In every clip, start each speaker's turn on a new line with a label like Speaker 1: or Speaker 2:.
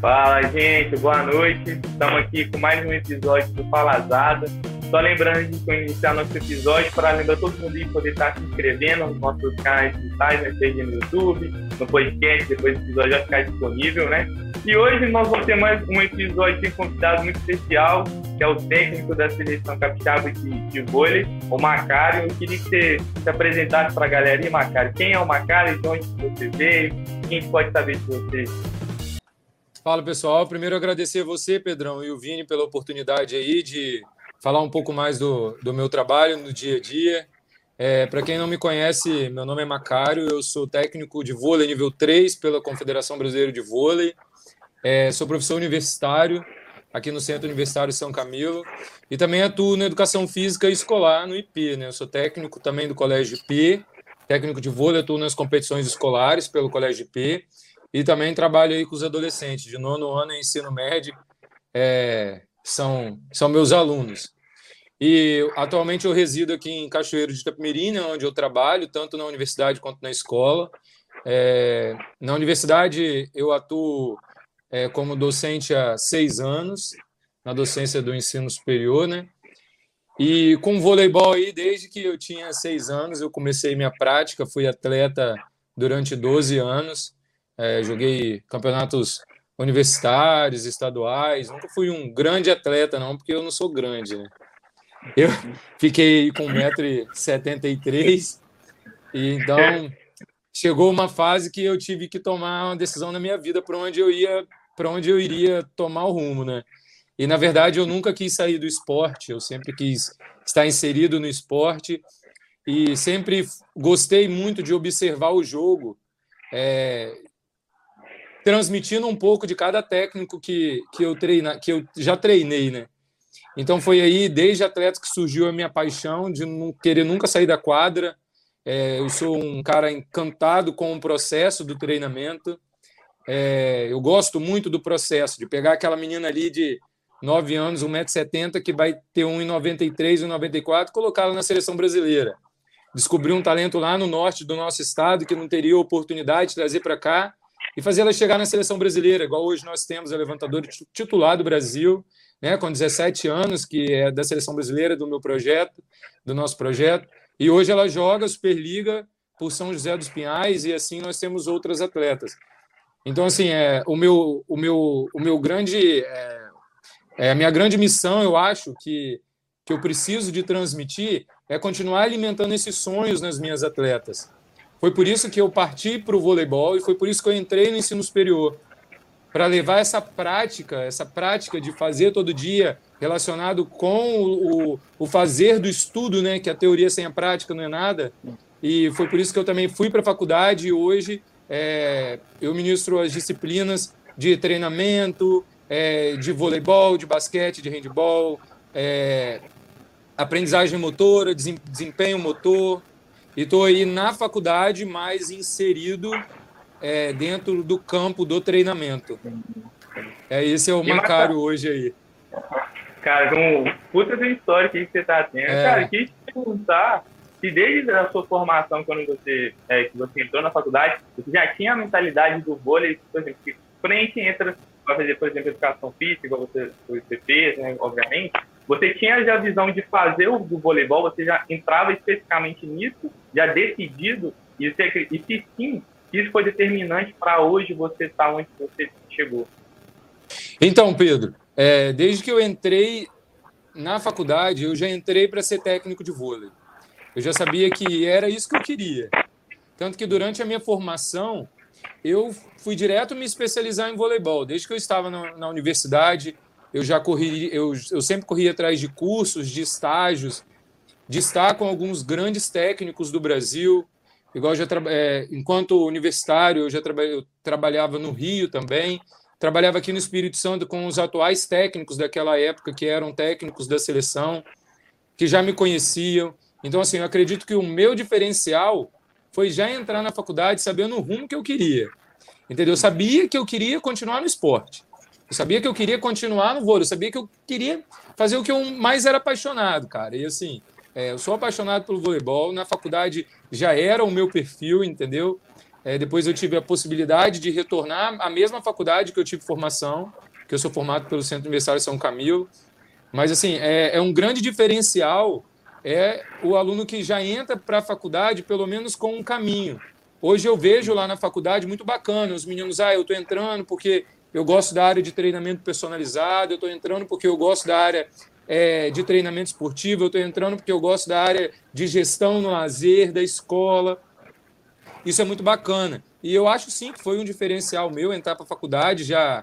Speaker 1: Fala, gente, boa noite. Estamos aqui com mais um episódio do Falazada. Só lembrando de iniciar nosso episódio, para lembrar todo mundo de poder estar se inscrevendo nos nossos canais digitais, né, seja no YouTube, no podcast, depois do episódio vai ficar disponível, né? E hoje nós vamos ter mais um episódio de um convidado muito especial, que é o técnico da seleção capixaba de, de vôlei, o Macário. Eu queria que você se apresentasse para a galera aí, Macário. Quem é o Macário, de onde você veio, quem pode saber de você?
Speaker 2: Fala pessoal, primeiro agradecer você, Pedrão, e o Vini pela oportunidade aí de falar um pouco mais do, do meu trabalho no dia a dia. É, Para quem não me conhece, meu nome é Macário, eu sou técnico de vôlei nível 3 pela Confederação Brasileira de Vôlei. É, sou professor universitário aqui no Centro Universitário São Camilo e também atuo na educação física escolar no IP. Né? Eu sou técnico também do Colégio IP, técnico de vôlei, atuo nas competições escolares pelo Colégio IP e também trabalho aí com os adolescentes de nono ano e ensino médio, é, são, são meus alunos. E atualmente eu resido aqui em Cachoeiro de Itapemirim, onde eu trabalho, tanto na universidade quanto na escola. É, na universidade eu atuo é, como docente há seis anos, na docência do ensino superior, né? E com voleibol aí, desde que eu tinha seis anos, eu comecei minha prática, fui atleta durante 12 anos. É, joguei campeonatos universitários, estaduais. Nunca fui um grande atleta, não, porque eu não sou grande, né? Eu fiquei com 1,73m, e então chegou uma fase que eu tive que tomar uma decisão na minha vida para onde eu ia, para onde eu iria tomar o rumo, né? E na verdade eu nunca quis sair do esporte, eu sempre quis estar inserido no esporte e sempre gostei muito de observar o jogo. É, transmitindo um pouco de cada técnico que, que, eu, treina, que eu já treinei, né? Então foi aí, desde atleta, que surgiu a minha paixão de não querer nunca sair da quadra. É, eu sou um cara encantado com o processo do treinamento. É, eu gosto muito do processo, de pegar aquela menina ali de 9 anos, 1,70m, que vai ter 1,93m, 1,94m, colocá-la na seleção brasileira. Descobrir um talento lá no norte do nosso estado que não teria oportunidade de trazer para cá e fazer ela chegar na seleção brasileira, igual hoje nós temos a levantadora titular do Brasil, né, com 17 anos, que é da seleção brasileira do meu projeto, do nosso projeto, e hoje ela joga Superliga por São José dos Pinhais e assim nós temos outras atletas. Então assim, é o meu o meu o meu grande é, é a minha grande missão, eu acho que que eu preciso de transmitir é continuar alimentando esses sonhos nas minhas atletas. Foi por isso que eu parti para o voleibol e foi por isso que eu entrei no ensino superior para levar essa prática, essa prática de fazer todo dia relacionado com o, o, o, fazer do estudo, né? Que a teoria sem a prática não é nada. E foi por isso que eu também fui para a faculdade e hoje é, eu ministro as disciplinas de treinamento, é, de voleibol, de basquete, de handball, é, aprendizagem motora, desempenho motor, e estou aí na faculdade, mais inserido é, dentro do campo do treinamento. É esse é o Macário hoje aí.
Speaker 1: Cara, com puta história que você está tendo. É. Cara, queria te perguntar se desde a sua formação, quando você, é, que você entrou na faculdade, você já tinha a mentalidade do vôlei, por exemplo, que quando a gente entra para fazer, por exemplo, educação física, igual você, você fez, né, obviamente, você tinha já a visão de fazer o do voleibol, você já entrava especificamente nisso, já decidido, e, e se sim, isso foi determinante para hoje você estar tá onde você chegou?
Speaker 2: Então, Pedro, é, desde que eu entrei na faculdade, eu já entrei para ser técnico de vôlei. Eu já sabia que era isso que eu queria. Tanto que durante a minha formação, eu fui direto me especializar em voleibol. Desde que eu estava na, na universidade, eu já corri, eu, eu sempre corri atrás de cursos, de estágios, de estar com alguns grandes técnicos do Brasil. Igual já é, enquanto universitário, eu já traba, eu trabalhava no Rio também, trabalhava aqui no Espírito Santo com os atuais técnicos daquela época, que eram técnicos da seleção, que já me conheciam. Então, assim, eu acredito que o meu diferencial foi já entrar na faculdade sabendo o rumo que eu queria. Entendeu? Eu sabia que eu queria continuar no esporte. Eu sabia que eu queria continuar no vôlei, eu sabia que eu queria fazer o que eu mais era apaixonado, cara. E assim, é, eu sou apaixonado pelo voleibol, na faculdade já era o meu perfil, entendeu? É, depois eu tive a possibilidade de retornar à mesma faculdade que eu tive formação, que eu sou formado pelo Centro Universitário São Camilo. Mas, assim, é, é um grande diferencial é o aluno que já entra para a faculdade, pelo menos com um caminho. Hoje eu vejo lá na faculdade muito bacana, os meninos, ah, eu estou entrando porque eu gosto da área de treinamento personalizado, eu estou entrando porque eu gosto da área é, de treinamento esportivo, eu estou entrando porque eu gosto da área de gestão no lazer, da escola. Isso é muito bacana. E eu acho sim que foi um diferencial meu entrar para a faculdade já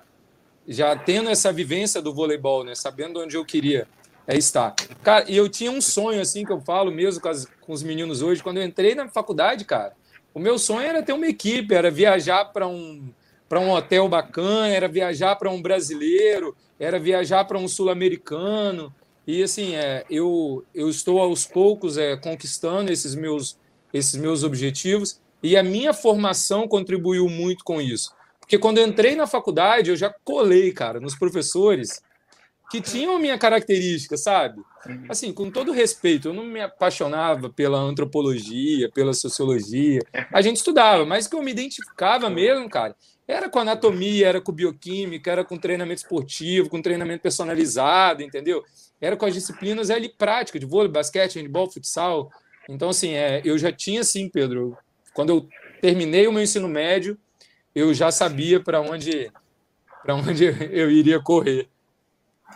Speaker 2: já tendo essa vivência do voleibol, né, sabendo onde eu queria é, estar. Cara, e eu tinha um sonho assim que eu falo mesmo com, as, com os meninos hoje, quando eu entrei na faculdade, cara. O meu sonho era ter uma equipe, era viajar para um para um hotel bacana, era viajar para um brasileiro, era viajar para um sul-americano. E assim, é, eu, eu estou aos poucos é, conquistando esses meus, esses meus objetivos e a minha formação contribuiu muito com isso. Porque quando eu entrei na faculdade, eu já colei, cara, nos professores que tinham a minha característica, sabe? Assim, com todo respeito, eu não me apaixonava pela antropologia, pela sociologia. A gente estudava, mas que eu me identificava mesmo, cara, era com anatomia, era com bioquímica, era com treinamento esportivo, com treinamento personalizado, entendeu? Era com as disciplinas ali práticas, de vôlei, basquete, handball, futsal. Então, assim, é, eu já tinha, assim, Pedro, quando eu terminei o meu ensino médio, eu já sabia para onde, onde eu iria correr.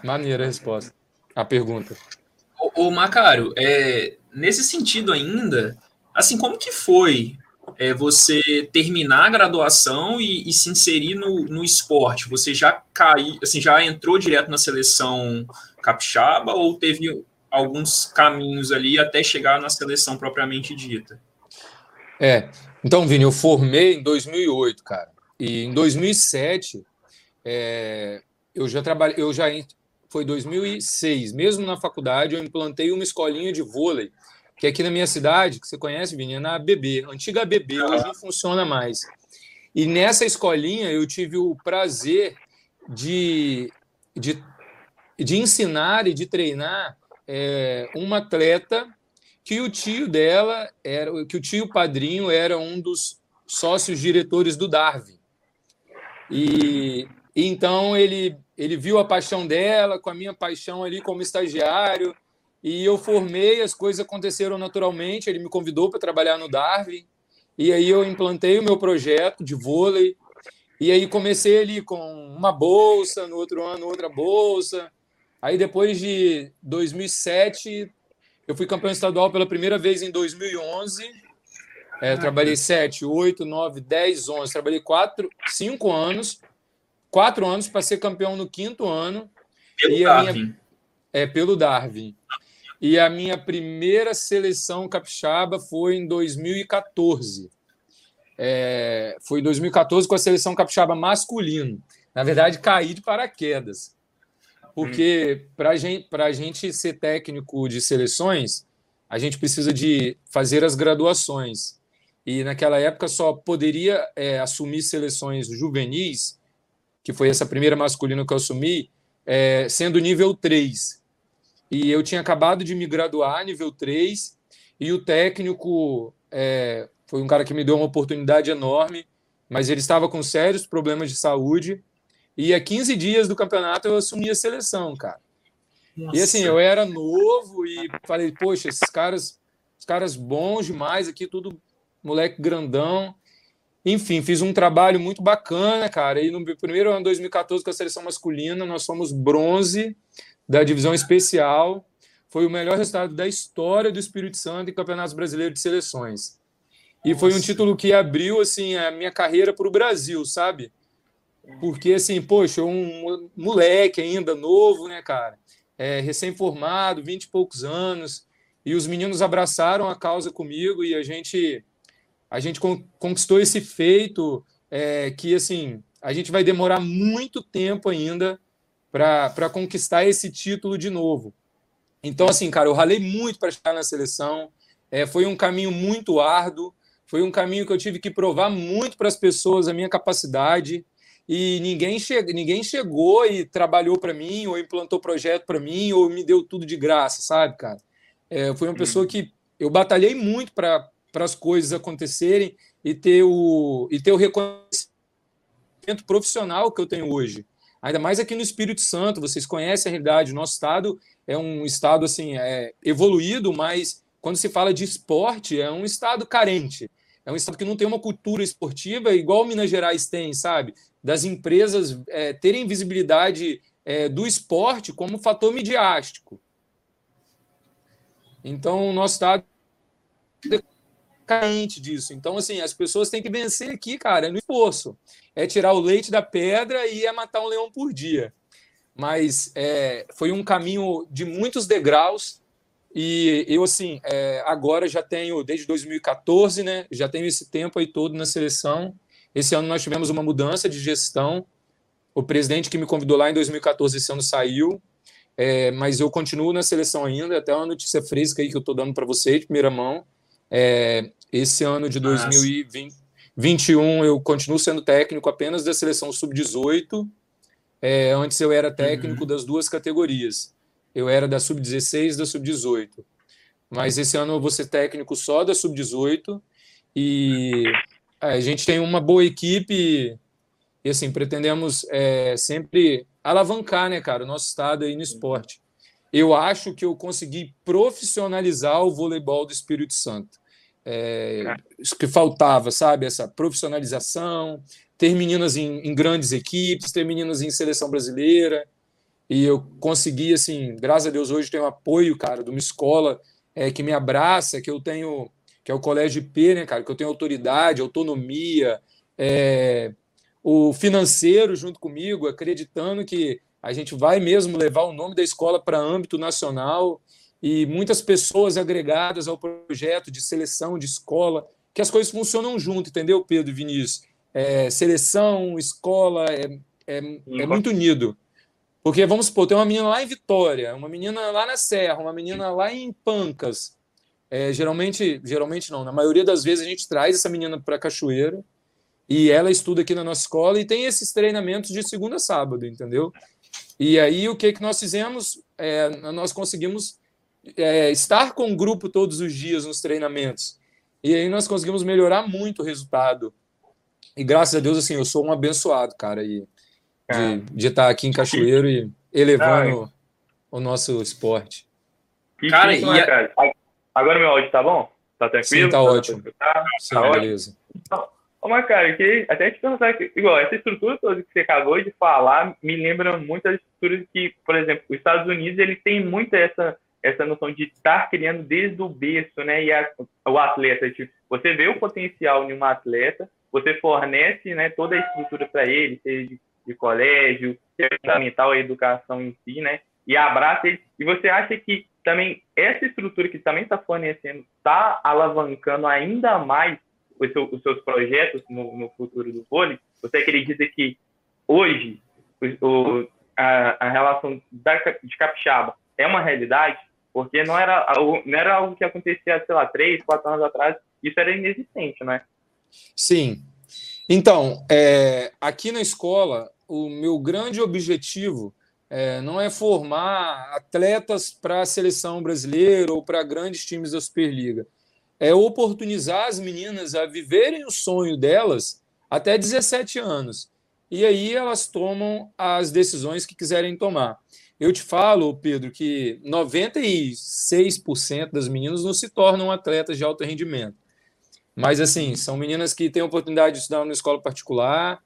Speaker 2: Maneira a resposta. A pergunta.
Speaker 3: Ô, ô Macário, é, nesse sentido ainda, assim, como que foi é, você terminar a graduação e, e, se inserir no, no esporte? Você já caiu, assim, já entrou direto na seleção capixaba ou teve alguns caminhos ali até chegar na seleção propriamente dita?
Speaker 2: É, então, Vini, eu formei em 2008, cara. E em 2007, é, eu já trabalhei, eu já foi 2006, mesmo na faculdade, eu implantei uma escolinha de vôlei, que aqui na minha cidade, que você conhece, Vini, é na BB, antiga BB, hoje não funciona mais. E nessa escolinha eu tive o prazer de, de, de ensinar e de treinar é, uma atleta que o tio dela era, que o tio padrinho era um dos sócios diretores do Darwin. E, e então ele ele viu a paixão dela com a minha paixão ali como estagiário e eu formei, as coisas aconteceram naturalmente. Ele me convidou para trabalhar no Darwin e aí eu implantei o meu projeto de vôlei e aí comecei ali com uma bolsa, no outro ano outra bolsa. Aí depois de 2007 eu fui campeão estadual pela primeira vez em 2011. É, trabalhei 7, 8, 9, 10, 11. Trabalhei 4, 5 anos quatro anos para ser campeão no quinto ano.
Speaker 3: Pelo e Darwin. Minha,
Speaker 2: é, pelo Darwin. E a minha primeira seleção capixaba foi em 2014. É, foi em 2014 com a seleção capixaba masculino. Na verdade, caí de paraquedas. Porque hum. para gente, a gente ser técnico de seleções, a gente precisa de fazer as graduações. E naquela época só poderia é, assumir seleções juvenis que foi essa primeira masculina que eu assumi, é, sendo nível 3. E eu tinha acabado de me graduar, nível 3, e o técnico é, foi um cara que me deu uma oportunidade enorme, mas ele estava com sérios problemas de saúde. E a 15 dias do campeonato eu assumi a seleção, cara. Nossa. E assim, eu era novo e falei, poxa, esses caras, os caras bons demais aqui, tudo moleque grandão. Enfim, fiz um trabalho muito bacana, cara. E no primeiro ano, 2014, com a seleção masculina, nós fomos bronze da divisão especial. Foi o melhor resultado da história do Espírito Santo em Campeonatos Brasileiros de Seleções. E foi um título que abriu assim a minha carreira para o Brasil, sabe? Porque assim, poxa, um moleque ainda novo, né, cara? É, recém-formado, vinte e poucos anos, e os meninos abraçaram a causa comigo e a gente a gente conquistou esse feito é, que, assim, a gente vai demorar muito tempo ainda para conquistar esse título de novo. Então, assim, cara, eu ralei muito para chegar na seleção. É, foi um caminho muito árduo, foi um caminho que eu tive que provar muito para as pessoas a minha capacidade. E ninguém, che ninguém chegou e trabalhou para mim, ou implantou projeto para mim, ou me deu tudo de graça, sabe, cara? É, foi uma pessoa que eu batalhei muito para para as coisas acontecerem e ter o, e ter o reconhecimento profissional que eu tenho hoje. Ainda mais aqui no Espírito Santo, vocês conhecem a realidade. O nosso estado é um estado assim é, evoluído, mas quando se fala de esporte, é um estado carente. É um estado que não tem uma cultura esportiva igual Minas Gerais tem, sabe? Das empresas é, terem visibilidade é, do esporte como fator midiástico. Então, o nosso estado carente disso. Então, assim, as pessoas têm que vencer aqui, cara, no esforço. É tirar o leite da pedra e é matar um leão por dia. Mas é, foi um caminho de muitos degraus. E eu, assim, é, agora já tenho, desde 2014, né? Já tenho esse tempo aí todo na seleção. Esse ano nós tivemos uma mudança de gestão. O presidente que me convidou lá em 2014, esse ano saiu. É, mas eu continuo na seleção ainda, até uma notícia fresca aí que eu estou dando para vocês, de primeira mão. É, esse ano de 2021 eu continuo sendo técnico apenas da seleção sub-18. É, antes eu era técnico uhum. das duas categorias. Eu era da sub-16 e da sub-18. Mas esse ano eu vou ser técnico só da sub-18 e é, a gente tem uma boa equipe e assim pretendemos é, sempre alavancar, né, cara, o nosso estado aí no esporte. Eu acho que eu consegui profissionalizar o voleibol do Espírito Santo. É, isso que faltava, sabe? Essa profissionalização, ter meninas em, em, grandes equipes, ter meninas em seleção brasileira. E eu consegui, assim, graças a Deus, hoje tenho apoio, cara, de uma escola é, que me abraça, que eu tenho, que é o Colégio IP, né, cara, que eu tenho autoridade, autonomia, é, o financeiro junto comigo, acreditando que a gente vai mesmo levar o nome da escola para âmbito nacional e muitas pessoas agregadas ao projeto de seleção de escola, que as coisas funcionam junto, entendeu, Pedro e Vinícius? É, seleção, escola, é, é, é, muito unido. Porque, vamos supor, tem uma menina lá em Vitória, uma menina lá na Serra, uma menina lá em Pancas. É, geralmente, geralmente não, na maioria das vezes a gente traz essa menina para Cachoeira e ela estuda aqui na nossa escola e tem esses treinamentos de segunda a sábado, entendeu? E aí o que, que nós fizemos? É, nós conseguimos é, estar com o grupo todos os dias nos treinamentos. E aí nós conseguimos melhorar muito o resultado. E graças a Deus, assim, eu sou um abençoado, cara, e de, é. de estar aqui em Cachoeiro e elevando o nosso esporte.
Speaker 1: Cara, e a... cara, agora meu áudio tá bom? Tá tranquilo?
Speaker 2: Sim, tá, tá ótimo. Tá, Sim, tá beleza.
Speaker 1: Ô, mas, cara, que até te perguntar, que, igual, essa estrutura toda que você acabou de falar me lembra muito as estruturas que, por exemplo, os Estados Unidos, ele tem muito essa, essa noção de estar criando desde o berço, né, e a, o atleta, tipo, você vê o potencial em um atleta, você fornece, né, toda a estrutura para ele, seja de, de colégio, fundamental a educação em si, né, e abraça ele, e você acha que também essa estrutura que também está fornecendo está alavancando ainda mais os, seus, os seus projetos no, no, futuro do vôlei, você acredita que hoje o, a, a, relação da, de capixaba é uma realidade? Porque não era, não era algo que acontecia, sei lá, três, quatro anos atrás, isso era inexistente, né?
Speaker 2: Sim. Então, é, aqui na escola, o meu grande objetivo é, não é formar atletas para a seleção brasileira ou para grandes times da Superliga é oportunizar as meninas a viverem o sonho delas até 17 anos. E aí elas tomam as decisões que quiserem tomar. Eu te falo, Pedro, que 96% das meninas não se tornam atletas de alto rendimento. Mas, assim, são meninas que têm a oportunidade de estudar numa escola particular,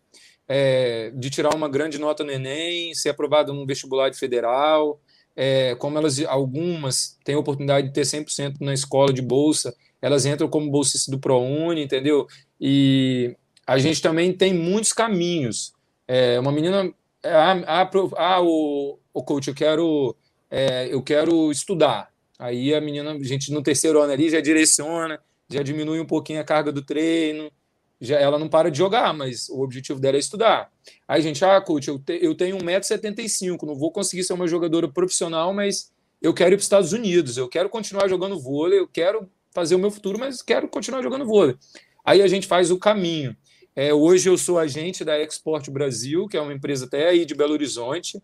Speaker 2: é, de tirar uma grande nota no Enem, ser aprovada num vestibular de federal. É, como elas, algumas têm a oportunidade de ter 100% na escola de bolsa, elas entram como bolsistas do ProUni, entendeu? E a gente também tem muitos caminhos. É, uma menina, ah, ah, o, o coach, eu quero, é, eu quero estudar. Aí a menina, a gente no terceiro ano ali já direciona, já diminui um pouquinho a carga do treino, já ela não para de jogar, mas o objetivo dela é estudar. Aí gente, ah, coach, eu, te, eu tenho 1,75m, não vou conseguir ser uma jogadora profissional, mas eu quero ir para os Estados Unidos, eu quero continuar jogando vôlei, eu quero fazer o meu futuro, mas quero continuar jogando vôlei. Aí a gente faz o caminho. É, hoje eu sou agente da Export Brasil, que é uma empresa até aí de Belo Horizonte,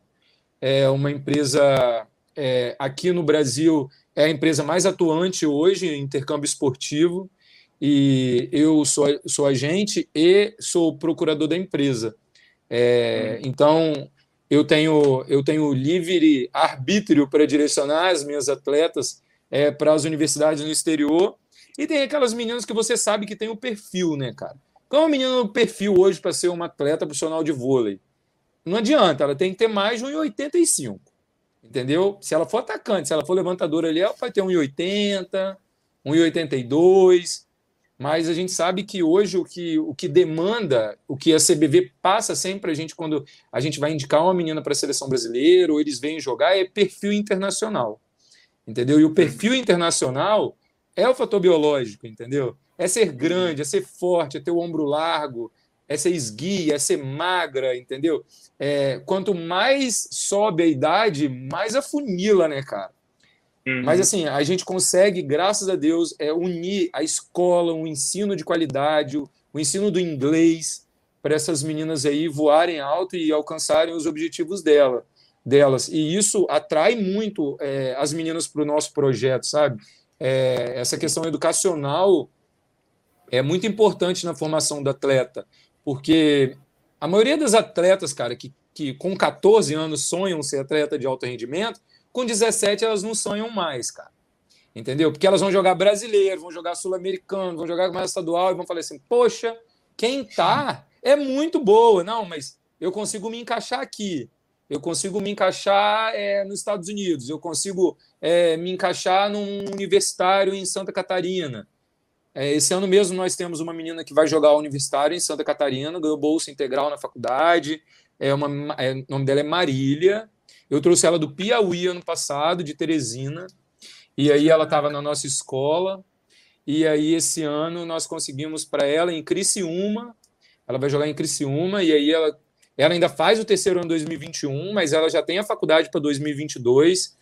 Speaker 2: é uma empresa é, aqui no Brasil é a empresa mais atuante hoje em intercâmbio esportivo e eu sou, sou agente e sou procurador da empresa. É, então, eu tenho, eu tenho livre arbítrio para direcionar as minhas atletas é, para as universidades no exterior. E tem aquelas meninas que você sabe que tem o perfil, né, cara? Como a menina no perfil hoje para ser uma atleta profissional de vôlei? Não adianta, ela tem que ter mais de 1,85. Entendeu? Se ela for atacante, se ela for levantadora ali, ela vai ter 1,80, 1,82. Mas a gente sabe que hoje o que, o que demanda, o que a CBV passa sempre a gente quando a gente vai indicar uma menina para a seleção brasileira ou eles vêm jogar é perfil internacional. Entendeu? E o perfil internacional é o fator biológico, entendeu? É ser grande, é ser forte, é ter o ombro largo, é ser esguia, é ser magra, entendeu? É, quanto mais sobe a idade, mais afunila, né, cara? Uhum. Mas assim, a gente consegue, graças a Deus, é, unir a escola, o um ensino de qualidade, o, o ensino do inglês, para essas meninas aí voarem alto e alcançarem os objetivos dela, delas. E isso atrai muito é, as meninas para o nosso projeto, sabe? É, essa questão educacional é muito importante na formação do atleta, porque a maioria das atletas, cara, que, que com 14 anos sonham ser atleta de alto rendimento, com 17 elas não sonham mais, cara. Entendeu? Porque elas vão jogar brasileiro, vão jogar sul-americano, vão jogar mais estadual e vão falar assim: poxa, quem tá é muito boa. Não, mas eu consigo me encaixar aqui. Eu consigo me encaixar é, nos Estados Unidos. Eu consigo é, me encaixar num universitário em Santa Catarina. É, esse ano mesmo nós temos uma menina que vai jogar universitário em Santa Catarina, ganhou bolsa integral na faculdade. É uma, é, o nome dela é Marília. Eu trouxe ela do Piauí ano passado, de Teresina, e aí ela estava na nossa escola. E aí esse ano nós conseguimos para ela em Criciúma. Ela vai jogar em Criciúma e aí ela ela ainda faz o terceiro ano 2021, mas ela já tem a faculdade para 2022.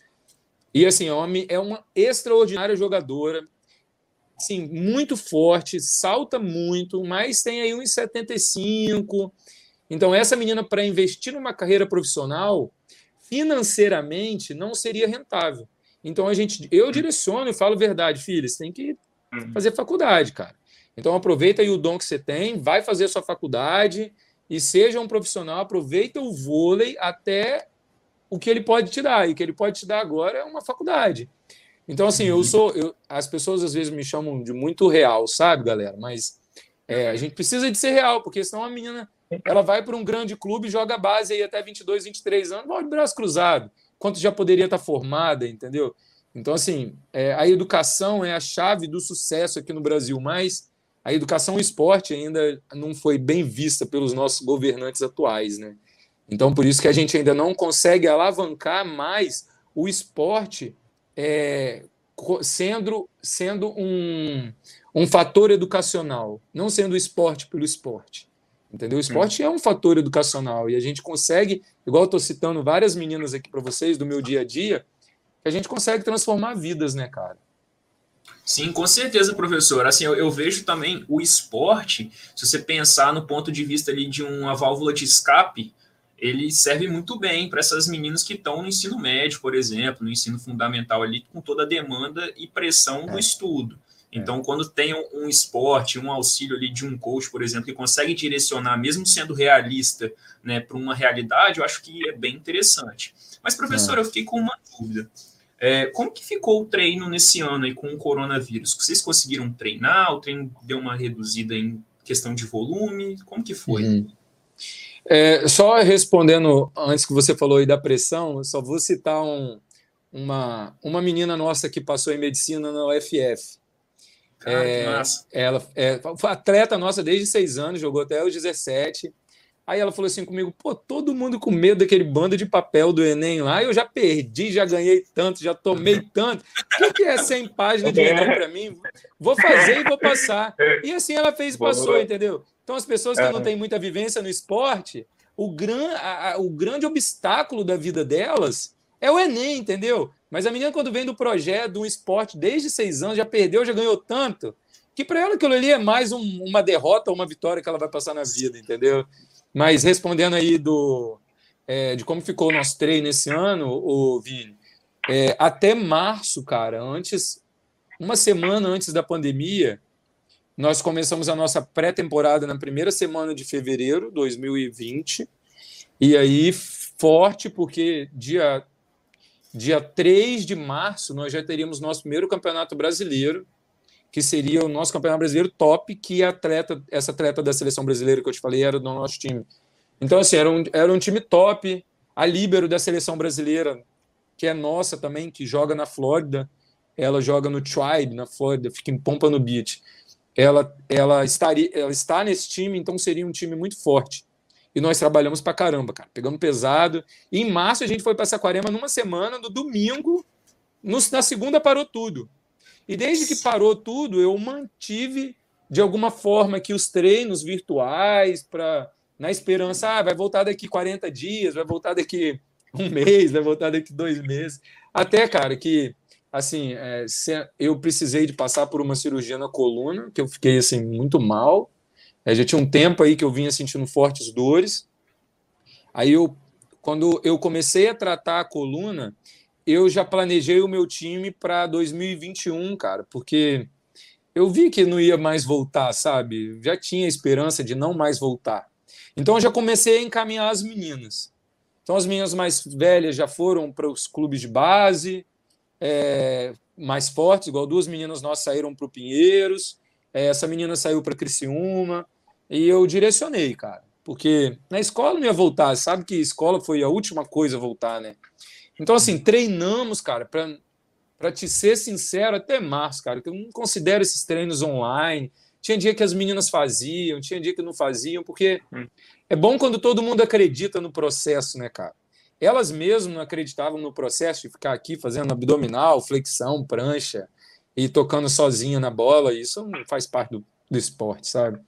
Speaker 2: E assim, é uma, é uma extraordinária jogadora. Sim, muito forte, salta muito, mas tem aí uns 75. Então, essa menina, para investir numa carreira profissional, financeiramente não seria rentável. Então a gente, eu direciono e falo verdade, filha, você tem que uhum. fazer faculdade, cara. Então aproveita aí o dom que você tem, vai fazer a sua faculdade e seja um profissional, aproveita o vôlei até o que ele pode te dar. E o que ele pode te dar agora é uma faculdade. Então, assim, eu uhum. sou. Eu, as pessoas às vezes me chamam de muito real, sabe, galera? Mas é, a gente precisa de ser real, porque senão a menina ela vai para um grande clube, joga base aí até 22, 23 anos, vai de braço cruzado. Quanto já poderia estar formada, entendeu? Então, assim, é, a educação é a chave do sucesso aqui no Brasil, mas a educação e esporte ainda não foi bem vista pelos nossos governantes atuais, né? Então, por isso que a gente ainda não consegue alavancar mais o esporte é, sendo, sendo um, um fator educacional, não sendo o esporte pelo esporte. Entendeu? O esporte é um fator educacional e a gente consegue, igual estou citando várias meninas aqui para vocês do meu dia a dia, a gente consegue transformar vidas, né, cara?
Speaker 3: Sim, com certeza, professor. Assim, eu, eu, vejo também o esporte, se você pensar no ponto de vista ali de uma válvula de escape, ele serve muito bem para essas meninas que estão no ensino médio, por exemplo, no ensino fundamental ali, com toda a demanda e pressão é. do estudo. É. Então, quando tem um esporte, um auxílio ali de um coach, por exemplo, que consegue direcionar, mesmo sendo realista, né, para uma realidade, eu acho que é bem interessante. Mas, professor, é. eu fiquei com uma dúvida. É, como que ficou o treino nesse ano aí com o coronavírus? Vocês conseguiram treinar? O treino deu uma reduzida em questão de volume? Como que foi? Uhum.
Speaker 2: É, só respondendo antes que você falou aí da pressão, só vou citar um, uma, uma menina nossa que passou em medicina na UFF. Ah, é, ela é, foi atleta nossa desde seis anos, jogou até os 17. Aí ela falou assim comigo: pô, todo mundo com medo daquele bando de papel do Enem lá, eu já perdi, já ganhei tanto, já tomei tanto. O que é 100 páginas de Enem para mim? Vou fazer e vou passar. E assim ela fez e passou, entendeu? Então, as pessoas que não têm muita vivência no esporte, o, gran, a, a, o grande obstáculo da vida delas é o Enem, entendeu? Mas a menina, quando vem do projeto, de um esporte desde seis anos, já perdeu, já ganhou tanto, que para ela aquilo ali é mais um, uma derrota ou uma vitória que ela vai passar na vida, entendeu? Mas respondendo aí do, é, de como ficou o nosso treino esse ano, o Vini, é, até março, cara, antes, uma semana antes da pandemia, nós começamos a nossa pré-temporada na primeira semana de fevereiro de 2020. E aí, forte, porque dia, dia 3 de março nós já teríamos nosso primeiro campeonato brasileiro, que seria o nosso campeonato brasileiro top, que atleta, essa atleta da seleção brasileira que eu te falei era do nosso time. Então, assim, era um, era um time top. A líbero da seleção brasileira, que é nossa também, que joga na Flórida, ela joga no Tribe, na Flórida, fica em Pompano Beach ela, ela, estaria, ela está nesse time, então seria um time muito forte. E nós trabalhamos para caramba, cara, pegando pesado. E em março a gente foi para Saquarema numa semana, no domingo, no, na segunda parou tudo. E desde que parou tudo, eu mantive de alguma forma que os treinos virtuais para na esperança, ah, vai voltar daqui 40 dias, vai voltar daqui um mês, vai voltar daqui dois meses. Até, cara, que assim, é, eu precisei de passar por uma cirurgia na coluna, que eu fiquei assim muito mal. É, já tinha um tempo aí que eu vinha sentindo fortes dores. Aí eu, quando eu comecei a tratar a coluna, eu já planejei o meu time para 2021, cara, porque eu vi que não ia mais voltar, sabe? Já tinha esperança de não mais voltar. Então eu já comecei a encaminhar as meninas. Então as meninas mais velhas já foram para os clubes de base, é, mais fortes, igual duas meninas nossas saíram para o Pinheiros, é, essa menina saiu para Criciúma, e eu direcionei, cara, porque na escola não ia voltar, sabe que escola foi a última coisa a voltar, né? Então, assim, treinamos, cara, para para te ser sincero, até março, cara, que eu não considero esses treinos online. Tinha dia que as meninas faziam, tinha dia que não faziam, porque hum. é bom quando todo mundo acredita no processo, né, cara? Elas mesmas não acreditavam no processo de ficar aqui fazendo abdominal, flexão, prancha e tocando sozinha na bola. Isso não faz parte do, do esporte, sabe?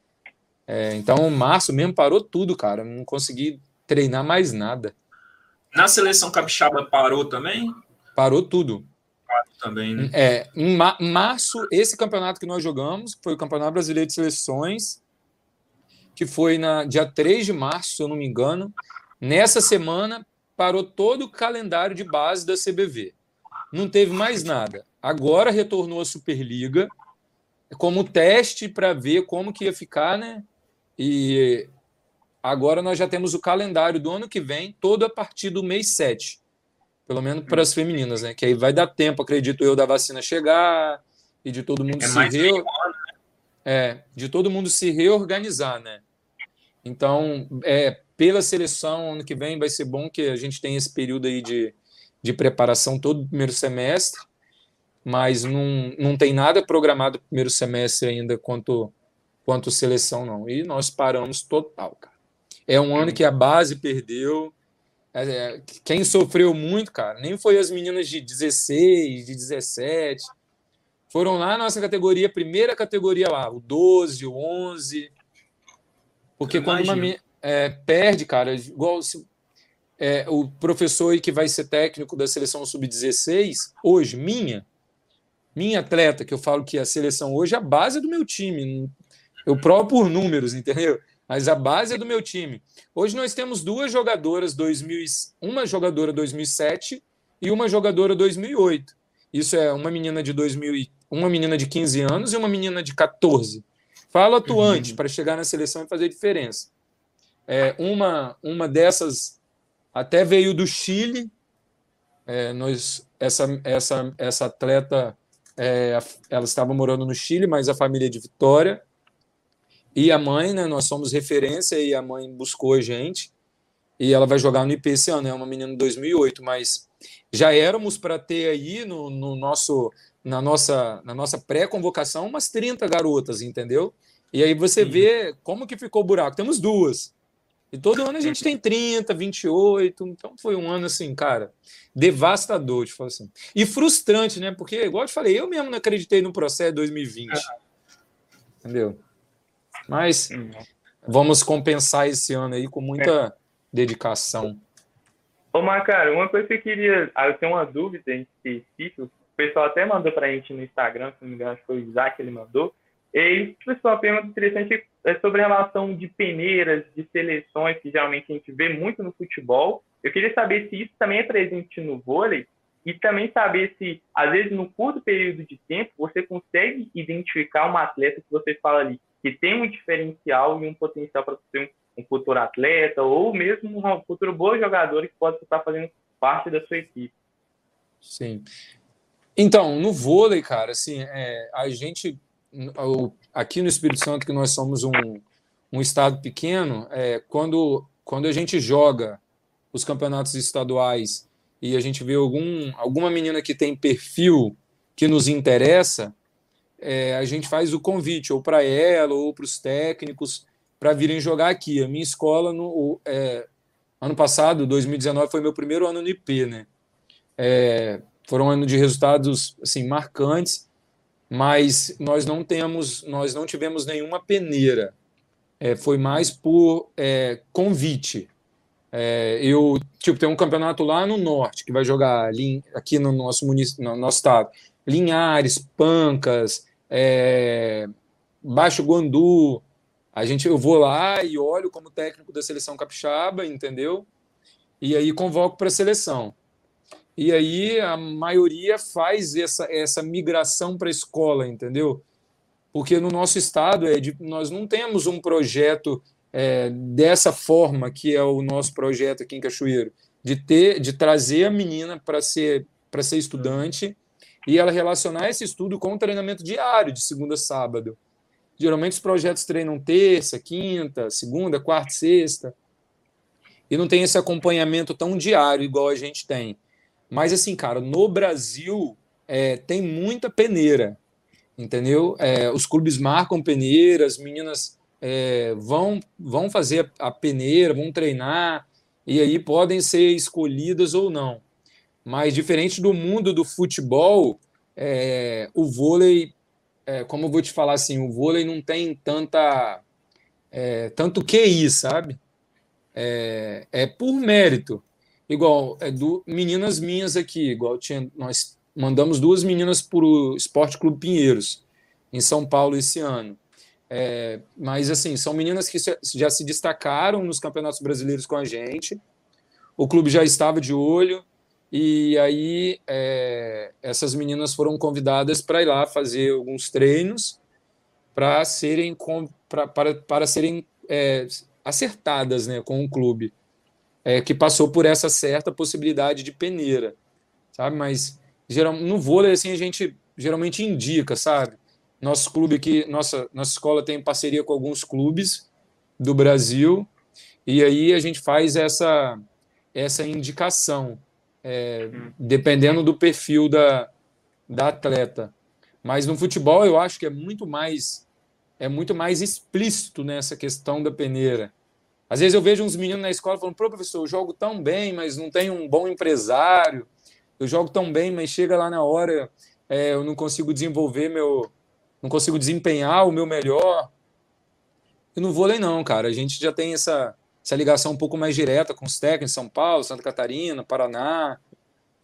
Speaker 2: É, então, março mesmo parou tudo, cara. Não consegui treinar mais nada.
Speaker 3: Na seleção capixaba parou também?
Speaker 2: Parou tudo.
Speaker 3: Parou também, né?
Speaker 2: É, em março, esse campeonato que nós jogamos, foi o Campeonato Brasileiro de Seleções, que foi na dia 3 de março, se eu não me engano. Nessa semana, parou todo o calendário de base da CBV. Não teve mais nada. Agora retornou a Superliga como teste para ver como que ia ficar, né? E agora nós já temos o calendário do ano que vem, todo a partir do mês 7. Pelo menos para as femininas, né? Que aí vai dar tempo, acredito eu, da vacina chegar e de todo mundo é se né? é, de todo mundo se reorganizar, né? Então, é, pela seleção, ano que vem vai ser bom que a gente tenha esse período aí de, de preparação todo o primeiro semestre, mas não, não tem nada programado primeiro semestre ainda quanto, quanto seleção, não. E nós paramos total, cara. É um ano que a base perdeu. É, é quem sofreu muito, cara, nem foi as meninas de 16, de 17. Foram lá na nossa categoria, primeira categoria lá, o 12, o 11. Porque quando uma, é, perde, cara, igual se, é, o professor aí que vai ser técnico da seleção sub-16, hoje, minha, minha atleta, que eu falo que a seleção hoje é a base do meu time. Eu provo por números, entendeu? Mas a base é do meu time. Hoje nós temos duas jogadoras, 2000, uma jogadora 2007 e uma jogadora 2008. Isso é uma menina de 2000, uma menina de 15 anos e uma menina de 14. Fala atuante uhum. para chegar na seleção e fazer diferença. É, uma, uma dessas até veio do Chile. É, nós, essa, essa, essa atleta, é, ela estava morando no Chile, mas a família é de Vitória. E a mãe, né, nós somos referência e a mãe buscou a gente. E ela vai jogar no IP esse ano, é uma menina de 2008, mas já éramos para ter aí no, no nosso na nossa na nossa pré-convocação umas 30 garotas, entendeu? E aí você Sim. vê como que ficou o buraco. Temos duas. E todo ano a gente tem 30, 28. Então foi um ano assim, cara, devastador, tipo assim. E frustrante, né? Porque, igual eu te falei, eu mesmo não acreditei no processo de 2020. Entendeu? Mas vamos compensar esse ano aí com muita é. dedicação.
Speaker 1: Ô, Macaro, uma coisa que eu queria. Ah, eu tenho uma dúvida em específico. O pessoal até mandou pra gente no Instagram, se não me engano, acho que foi o Isaac que ele mandou e pessoal, uma pergunta interessante é sobre a relação de peneiras, de seleções, que geralmente a gente vê muito no futebol. Eu queria saber se isso também é presente no vôlei e também saber se, às vezes, no curto período de tempo, você consegue identificar uma atleta que você fala ali, que tem um diferencial e um potencial para ser um, um, futuro atleta, ou mesmo um futuro bom jogador que pode estar fazendo parte da sua equipe.
Speaker 2: Sim. Então, no vôlei, cara, assim, é, a gente, aqui no Espírito Santo, que nós somos um, um estado pequeno, é, quando, quando a gente joga os campeonatos estaduais e a gente vê algum, alguma menina que tem perfil que nos interessa, é, a gente faz o convite ou para ela ou para os técnicos para virem jogar aqui. A minha escola, no, é, ano passado, 2019, foi meu primeiro ano no IP, né? É, foram anos de resultados assim marcantes, mas nós não temos, nós não tivemos nenhuma peneira. É, foi mais por é, convite. É, eu tipo tem um campeonato lá no norte que vai jogar ali, aqui no nosso município, no nosso estado, Linhares, Pancas, é, Baixo Guandu. A gente, eu vou lá e olho como técnico da seleção capixaba, entendeu? E aí convoco para a seleção. E aí a maioria faz essa, essa migração para a escola, entendeu? Porque no nosso estado de, nós não temos um projeto é, dessa forma que é o nosso projeto aqui em Cachoeiro, de ter, de trazer a menina para ser para ser estudante e ela relacionar esse estudo com o treinamento diário de segunda a sábado. Geralmente os projetos treinam terça, quinta, segunda, quarta, sexta e não tem esse acompanhamento tão diário igual a gente tem. Mas assim, cara, no Brasil é, tem muita peneira, entendeu? É, os clubes marcam peneira, as meninas é, vão, vão fazer a peneira, vão treinar, e aí podem ser escolhidas ou não. Mas diferente do mundo do futebol, é, o vôlei, é, como eu vou te falar assim, o vôlei não tem tanta é, tanto QI, sabe? É, é por mérito. Igual, é do, meninas minhas aqui, igual tinha, nós mandamos duas meninas para o Esporte Clube Pinheiros, em São Paulo, esse ano. É, mas, assim, são meninas que já se destacaram nos campeonatos brasileiros com a gente. O clube já estava de olho. E aí, é, essas meninas foram convidadas para ir lá fazer alguns treinos para serem, para, para serem é, acertadas né, com o clube, é, que passou por essa certa possibilidade de peneira, sabe? Mas geral, no vôlei, assim, a gente geralmente indica, sabe? Nosso clube aqui, nossa, nossa escola tem parceria com alguns clubes do Brasil, e aí a gente faz essa, essa indicação, é, dependendo do perfil da, da atleta. Mas no futebol eu acho que é muito mais é muito mais explícito nessa questão da peneira. Às vezes eu vejo uns meninos na escola falando: Pô, professor, eu jogo tão bem, mas não tenho um bom empresário. Eu jogo tão bem, mas chega lá na hora, é, eu não consigo desenvolver meu, não consigo desempenhar o meu melhor. E no vôlei não, cara. A gente já tem essa, essa ligação um pouco mais direta com os técnicos em São Paulo, Santa Catarina, Paraná,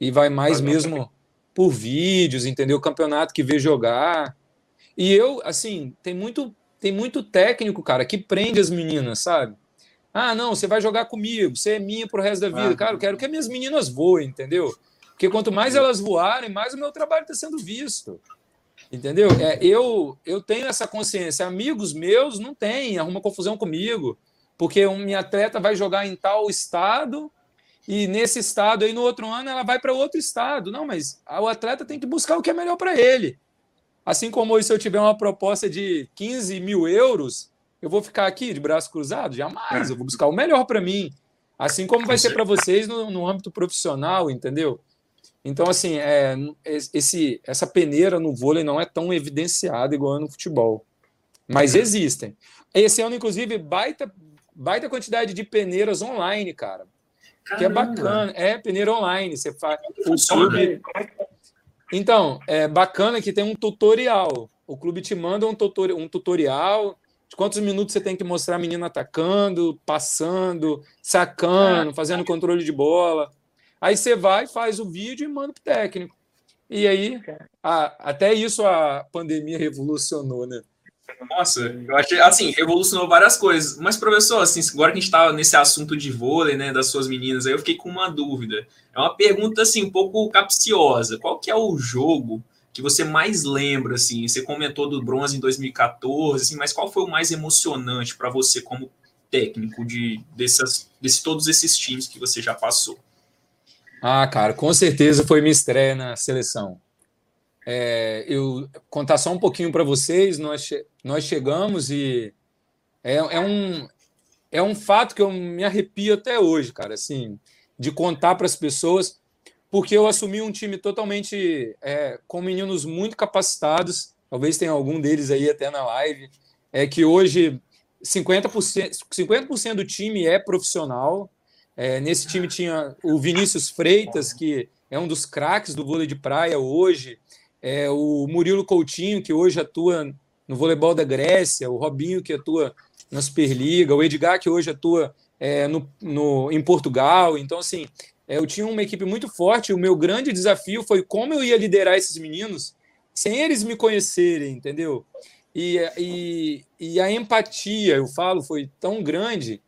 Speaker 2: e vai mais mesmo por vídeos, entendeu? Campeonato que vê jogar. E eu, assim, tem muito, tem muito técnico, cara, que prende as meninas, sabe? Ah, não, você vai jogar comigo, você é minha pro resto da vida. Ah, cara, eu quero que as minhas meninas voem, entendeu? Porque quanto mais elas voarem, mais o meu trabalho está sendo visto. Entendeu? É, eu, eu tenho essa consciência. Amigos meus não têm, arruma confusão comigo, porque um, minha atleta vai jogar em tal estado e nesse estado aí no outro ano ela vai para outro estado. Não, mas o atleta tem que buscar o que é melhor para ele. Assim como se eu tiver uma proposta de 15 mil euros, eu vou ficar aqui de braço cruzado? Jamais, eu vou buscar o melhor para mim. Assim como vai ser para vocês no, no âmbito profissional, entendeu? Então, assim, é, esse, essa peneira no vôlei não é tão evidenciada igual no futebol. Mas existem. Esse ano, inclusive, baita, baita quantidade de peneiras online, cara. Caramba. Que é bacana. É, peneira online. Você faz. O clube. Então, é bacana que tem um tutorial. O clube te manda um, tutor, um tutorial de quantos minutos você tem que mostrar a menina atacando, passando, sacando, fazendo controle de bola. Aí você vai, faz o vídeo e manda para o técnico. E aí, a, até isso a pandemia revolucionou, né?
Speaker 3: Nossa, eu achei, assim, revolucionou várias coisas. Mas, professor, assim, agora que a gente está nesse assunto de vôlei, né, das suas meninas, aí eu fiquei com uma dúvida. É uma pergunta, assim, um pouco capciosa. Qual que é o jogo que você mais lembra, assim? Você comentou do bronze em 2014, assim, mas qual foi o mais emocionante para você como técnico de dessas, todos esses times que você já passou?
Speaker 2: Ah, cara, com certeza foi minha estreia na seleção. É, eu contar só um pouquinho para vocês, nós, nós chegamos e é, é, um, é um fato que eu me arrepio até hoje, cara, assim, de contar para as pessoas, porque eu assumi um time totalmente é, com meninos muito capacitados, talvez tenha algum deles aí até na live, é que hoje 50%, 50 do time é profissional. É, nesse time tinha o Vinícius Freitas, que é um dos craques do vôlei de praia hoje é, o Murilo Coutinho, que hoje atua no voleibol da Grécia, o Robinho, que atua na Superliga, o Edgar, que hoje atua é, no, no, em Portugal. Então, assim, é, eu tinha uma equipe muito forte. O meu grande desafio foi como eu ia liderar esses meninos sem eles me conhecerem, entendeu? E, e, e a empatia, eu falo, foi tão grande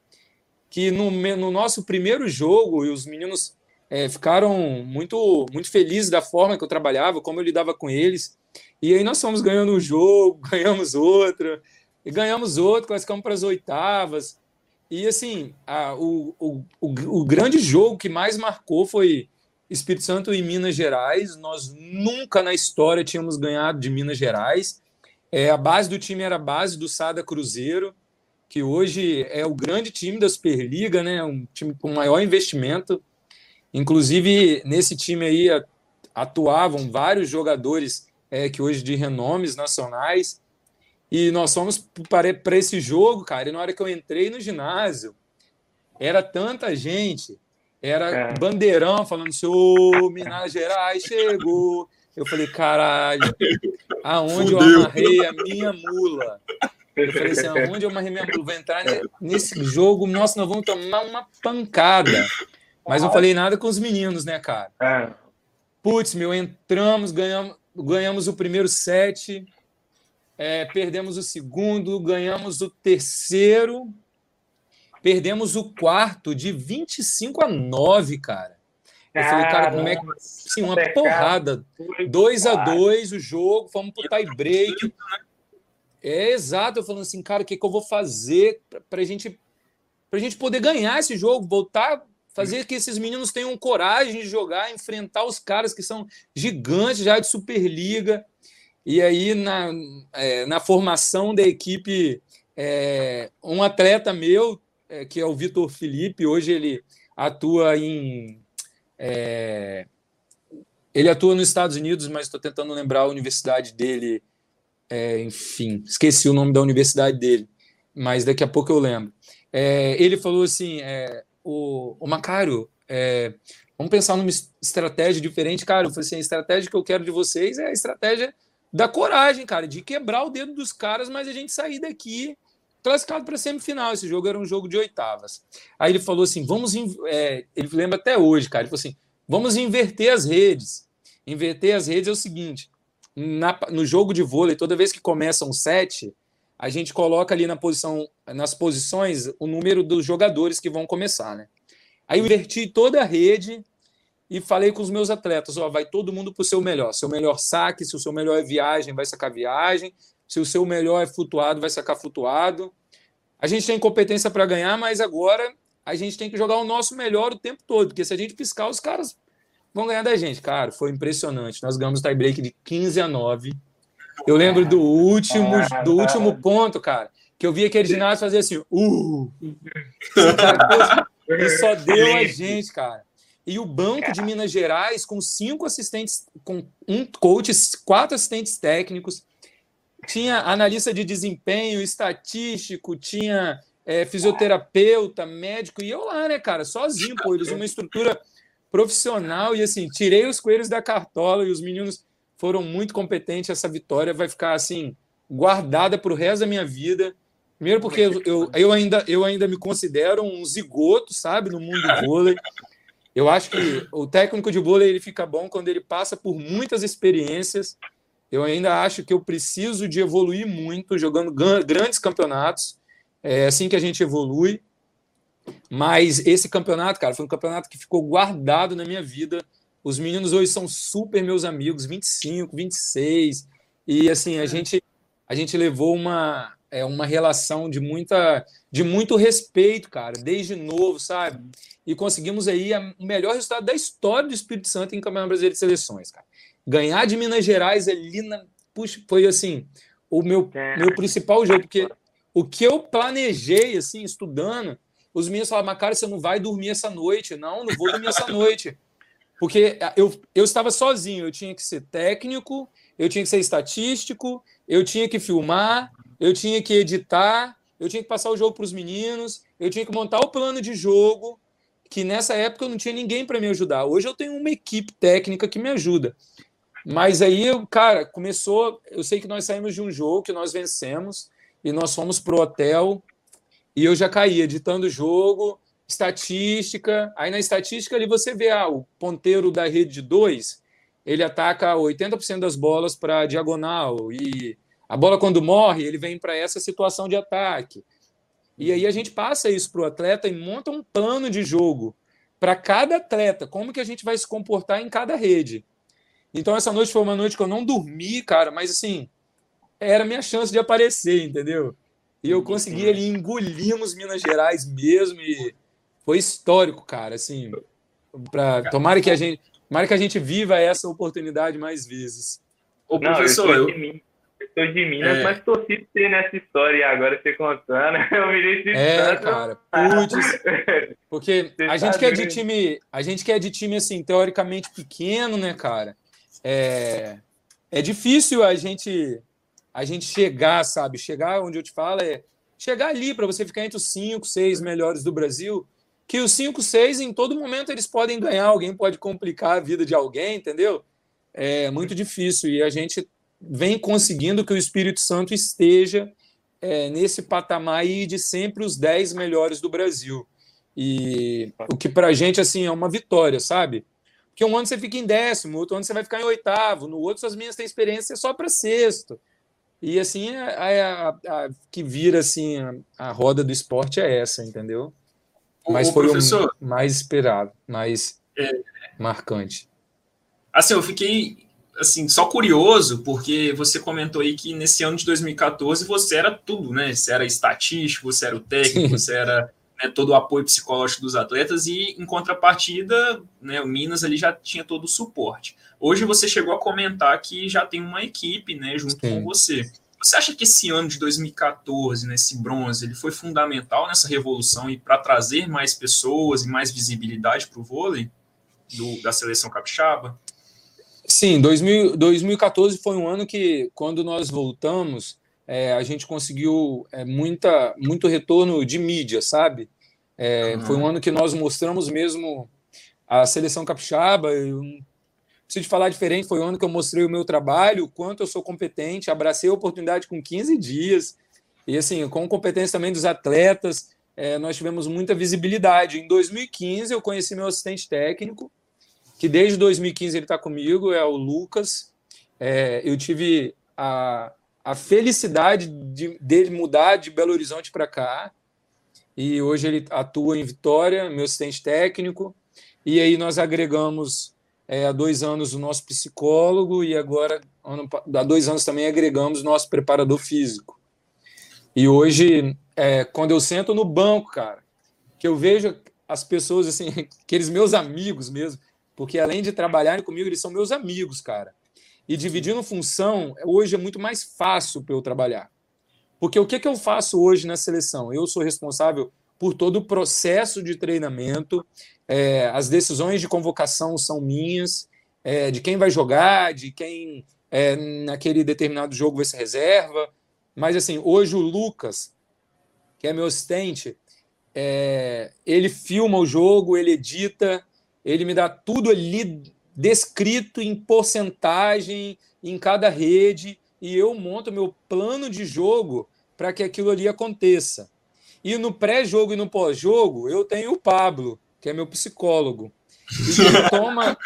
Speaker 2: que no, no nosso primeiro jogo, e os meninos é, ficaram muito, muito felizes da forma que eu trabalhava, como eu lidava com eles. E aí nós fomos ganhando um jogo, ganhamos outro, e ganhamos outro, classificamos para as oitavas. E assim, a, o, o, o, o grande jogo que mais marcou foi Espírito Santo e Minas Gerais. Nós nunca na história tínhamos ganhado de Minas Gerais. É, a base do time era a base do Sada Cruzeiro, que hoje é o grande time da Superliga, né? um time com maior investimento. Inclusive, nesse time aí atuavam vários jogadores é, que hoje de renomes nacionais. E nós fomos para esse jogo, cara. E na hora que eu entrei no ginásio, era tanta gente, era é. bandeirão falando assim: Ô, Minas Gerais chegou. Eu falei, caralho, aonde Fudeu. eu amarrei a minha mula? Eu falei assim, aonde eu amarrei minha mula? Vou entrar nesse jogo, nossa, nós vamos tomar uma pancada. Mas não falei nada com os meninos, né, cara? É. Putz, meu, entramos, ganhamos, ganhamos o primeiro set, é, perdemos o segundo, ganhamos o terceiro, perdemos o quarto de 25 a 9, cara. Eu falei, cara, como é que. Sim, uma porrada. 2 a 2 o jogo, fomos pro tie break. É exato, eu falando assim, cara, o que, que eu vou fazer para gente, a gente poder ganhar esse jogo, voltar fazer que esses meninos tenham coragem de jogar, enfrentar os caras que são gigantes já de Superliga. E aí, na, é, na formação da equipe, é, um atleta meu, é, que é o Vitor Felipe, hoje ele atua em. É, ele atua nos Estados Unidos, mas estou tentando lembrar a universidade dele. É, enfim, esqueci o nome da universidade dele, mas daqui a pouco eu lembro. É, ele falou assim: o, o Macário, é, vamos pensar numa estratégia diferente, cara. Eu falei assim, a estratégia que eu quero de vocês é a estratégia da coragem, cara, de quebrar o dedo dos caras, mas a gente sair daqui classificado para semifinal. Esse jogo era um jogo de oitavas. Aí ele falou assim: vamos. É, ele lembra até hoje, cara. Ele falou assim: vamos inverter as redes. Inverter as redes é o seguinte: na, no jogo de vôlei, toda vez que começa um set, a gente coloca ali na posição, nas posições o número dos jogadores que vão começar, né? Aí eu inverti toda a rede e falei com os meus atletas, ó, vai todo mundo para o seu melhor. Seu melhor saque, se o seu melhor é viagem, vai sacar viagem. Se o seu melhor é flutuado, vai sacar flutuado. A gente tem competência para ganhar, mas agora a gente tem que jogar o nosso melhor o tempo todo, porque se a gente piscar, os caras vão ganhar da gente. Cara, foi impressionante. Nós ganhamos o tie break de 15 a 9 eu lembro do último, do último ponto, cara, que eu vi aquele ginásio fazer assim, uh! E só deu a gente, cara. E o banco de Minas Gerais, com cinco assistentes, com um coach, quatro assistentes técnicos, tinha analista de desempenho, estatístico, tinha é, fisioterapeuta, médico, e eu lá, né, cara, sozinho, pô, eles uma estrutura profissional, e assim, tirei os coelhos da cartola e os meninos foram muito competentes. Essa vitória vai ficar assim guardada para o resto da minha vida. Primeiro porque eu, eu, eu, ainda, eu ainda me considero um zigoto, sabe, no mundo do vôlei. Eu acho que o técnico de vôlei ele fica bom quando ele passa por muitas experiências Eu ainda acho que eu preciso de evoluir muito, jogando grandes campeonatos. É assim que a gente evolui. Mas esse campeonato, cara, foi um campeonato que ficou guardado na minha vida. Os meninos hoje são super meus amigos, 25, 26. E assim, a é. gente a gente levou uma é uma relação de muita de muito respeito, cara, desde novo, sabe? E conseguimos aí o melhor resultado da história do Espírito Santo em Campeonato Brasileiro de Seleções, cara. Ganhar de Minas Gerais ali na puxa, foi assim, o meu é. meu principal jogo, porque o que eu planejei assim, estudando, os meninos falavam, mas cara, você não vai dormir essa noite. Não, não vou dormir essa noite. Porque eu, eu estava sozinho, eu tinha que ser técnico, eu tinha que ser estatístico, eu tinha que filmar, eu tinha que editar, eu tinha que passar o jogo para os meninos, eu tinha que montar o plano de jogo, que nessa época eu não tinha ninguém para me ajudar. Hoje eu tenho uma equipe técnica que me ajuda. Mas aí, cara, começou. Eu sei que nós saímos de um jogo que nós vencemos e nós fomos pro hotel e eu já caí editando o jogo, estatística. Aí na estatística ali você vê ah, o ponteiro da rede de dois ele ataca 80% das bolas para diagonal e a bola quando morre, ele vem para essa situação de ataque. E aí a gente passa isso para o atleta e monta um plano de jogo para cada atleta, como que a gente vai se comportar em cada rede. Então essa noite foi uma noite que eu não dormi, cara, mas assim, era minha chance de aparecer, entendeu? E eu consegui ali, engolimos Minas Gerais mesmo e foi histórico, cara, assim, para tomara que a gente Tomara que a gente viva essa oportunidade mais vezes.
Speaker 1: Ô, professor, Não, eu, eu... Sou de Minas, é. mas torci pra ter nessa história e agora você contando, eu virei esse
Speaker 2: É, cara, putz. Porque você a gente tá quer de time, a gente quer de time assim, teoricamente pequeno, né, cara? É, é difícil a gente a gente chegar, sabe? Chegar onde eu te falo é chegar ali para você ficar entre os cinco, seis melhores do Brasil que os 5, 6, em todo momento, eles podem ganhar, alguém pode complicar a vida de alguém, entendeu? É muito difícil. E a gente vem conseguindo que o Espírito Santo esteja é, nesse patamar aí de sempre os 10 melhores do Brasil. E o que para a gente assim, é uma vitória, sabe? Porque um ano você fica em décimo, outro ano você vai ficar em oitavo, no outro as minhas têm experiência só para sexto. E assim, a, a, a, que vira assim, a, a roda do esporte é essa, entendeu? Mas o foi professor, o mais esperado, mais é, marcante.
Speaker 3: Assim, eu fiquei assim, só curioso, porque você comentou aí que nesse ano de 2014 você era tudo, né? Você era estatístico, você era o técnico, Sim. você era né, todo o apoio psicológico dos atletas e, em contrapartida, né, o Minas ali já tinha todo o suporte. Hoje você chegou a comentar que já tem uma equipe, né, junto Sim. com você. Você acha que esse ano de 2014, nesse né, bronze, ele foi fundamental nessa revolução e para trazer mais pessoas e mais visibilidade para o vôlei do, da seleção capixaba?
Speaker 2: Sim, 2000, 2014 foi um ano que, quando nós voltamos, é, a gente conseguiu é, muita, muito retorno de mídia, sabe? É, uhum. Foi um ano que nós mostramos mesmo a seleção capixaba, preciso falar diferente, foi o ano que eu mostrei o meu trabalho, o quanto eu sou competente, abracei a oportunidade com 15 dias, e assim, com competência também dos atletas, é, nós tivemos muita visibilidade. Em 2015, eu conheci meu assistente técnico, que desde 2015 ele está comigo, é o Lucas. É, eu tive a, a felicidade de, dele mudar de Belo Horizonte para cá, e hoje ele atua em Vitória, meu assistente técnico, e aí nós agregamos é, há dois anos o nosso psicólogo e agora, ano, há dois anos também agregamos nosso preparador físico. E hoje, é, quando eu sento no banco, cara, que eu vejo as pessoas, assim, aqueles meus amigos mesmo, porque além de trabalharem comigo, eles são meus amigos, cara. E dividindo função, hoje é muito mais fácil para eu trabalhar. Porque o que, que eu faço hoje na seleção? Eu sou responsável por todo o processo de treinamento, é, as decisões de convocação são minhas, é, de quem vai jogar, de quem é, naquele determinado jogo vai ser reserva. Mas assim, hoje o Lucas, que é meu assistente, é, ele filma o jogo, ele edita, ele me dá tudo ali descrito em porcentagem em cada rede e eu monto meu plano de jogo para que aquilo ali aconteça. E no pré-jogo e no pós-jogo, eu tenho o Pablo, que é meu psicólogo. E que toma,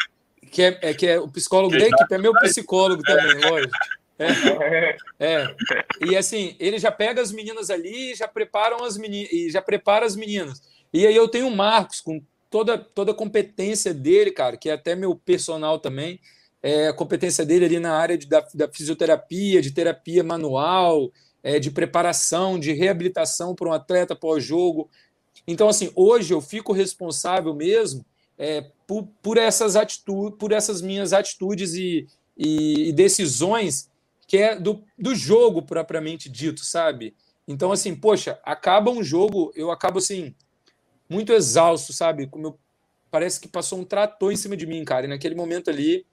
Speaker 2: que é, é, que é o psicólogo da equipe, é meu psicólogo também, lógico. É, é. E assim, ele já pega as meninas ali e já preparam as meninas e já prepara as meninas. E aí eu tenho o Marcos com toda toda a competência dele, cara, que é até meu personal também. É, a competência dele ali na área de, da, da fisioterapia, de terapia manual, é, de preparação, de reabilitação para um atleta pós-jogo. Então, assim, hoje eu fico responsável mesmo é, por, por, essas atitudes, por essas minhas atitudes e, e, e decisões que é do, do jogo propriamente dito, sabe? Então, assim, poxa, acaba um jogo, eu acabo assim, muito exausto, sabe? Como eu, parece que passou um trator em cima de mim, cara. E naquele momento ali,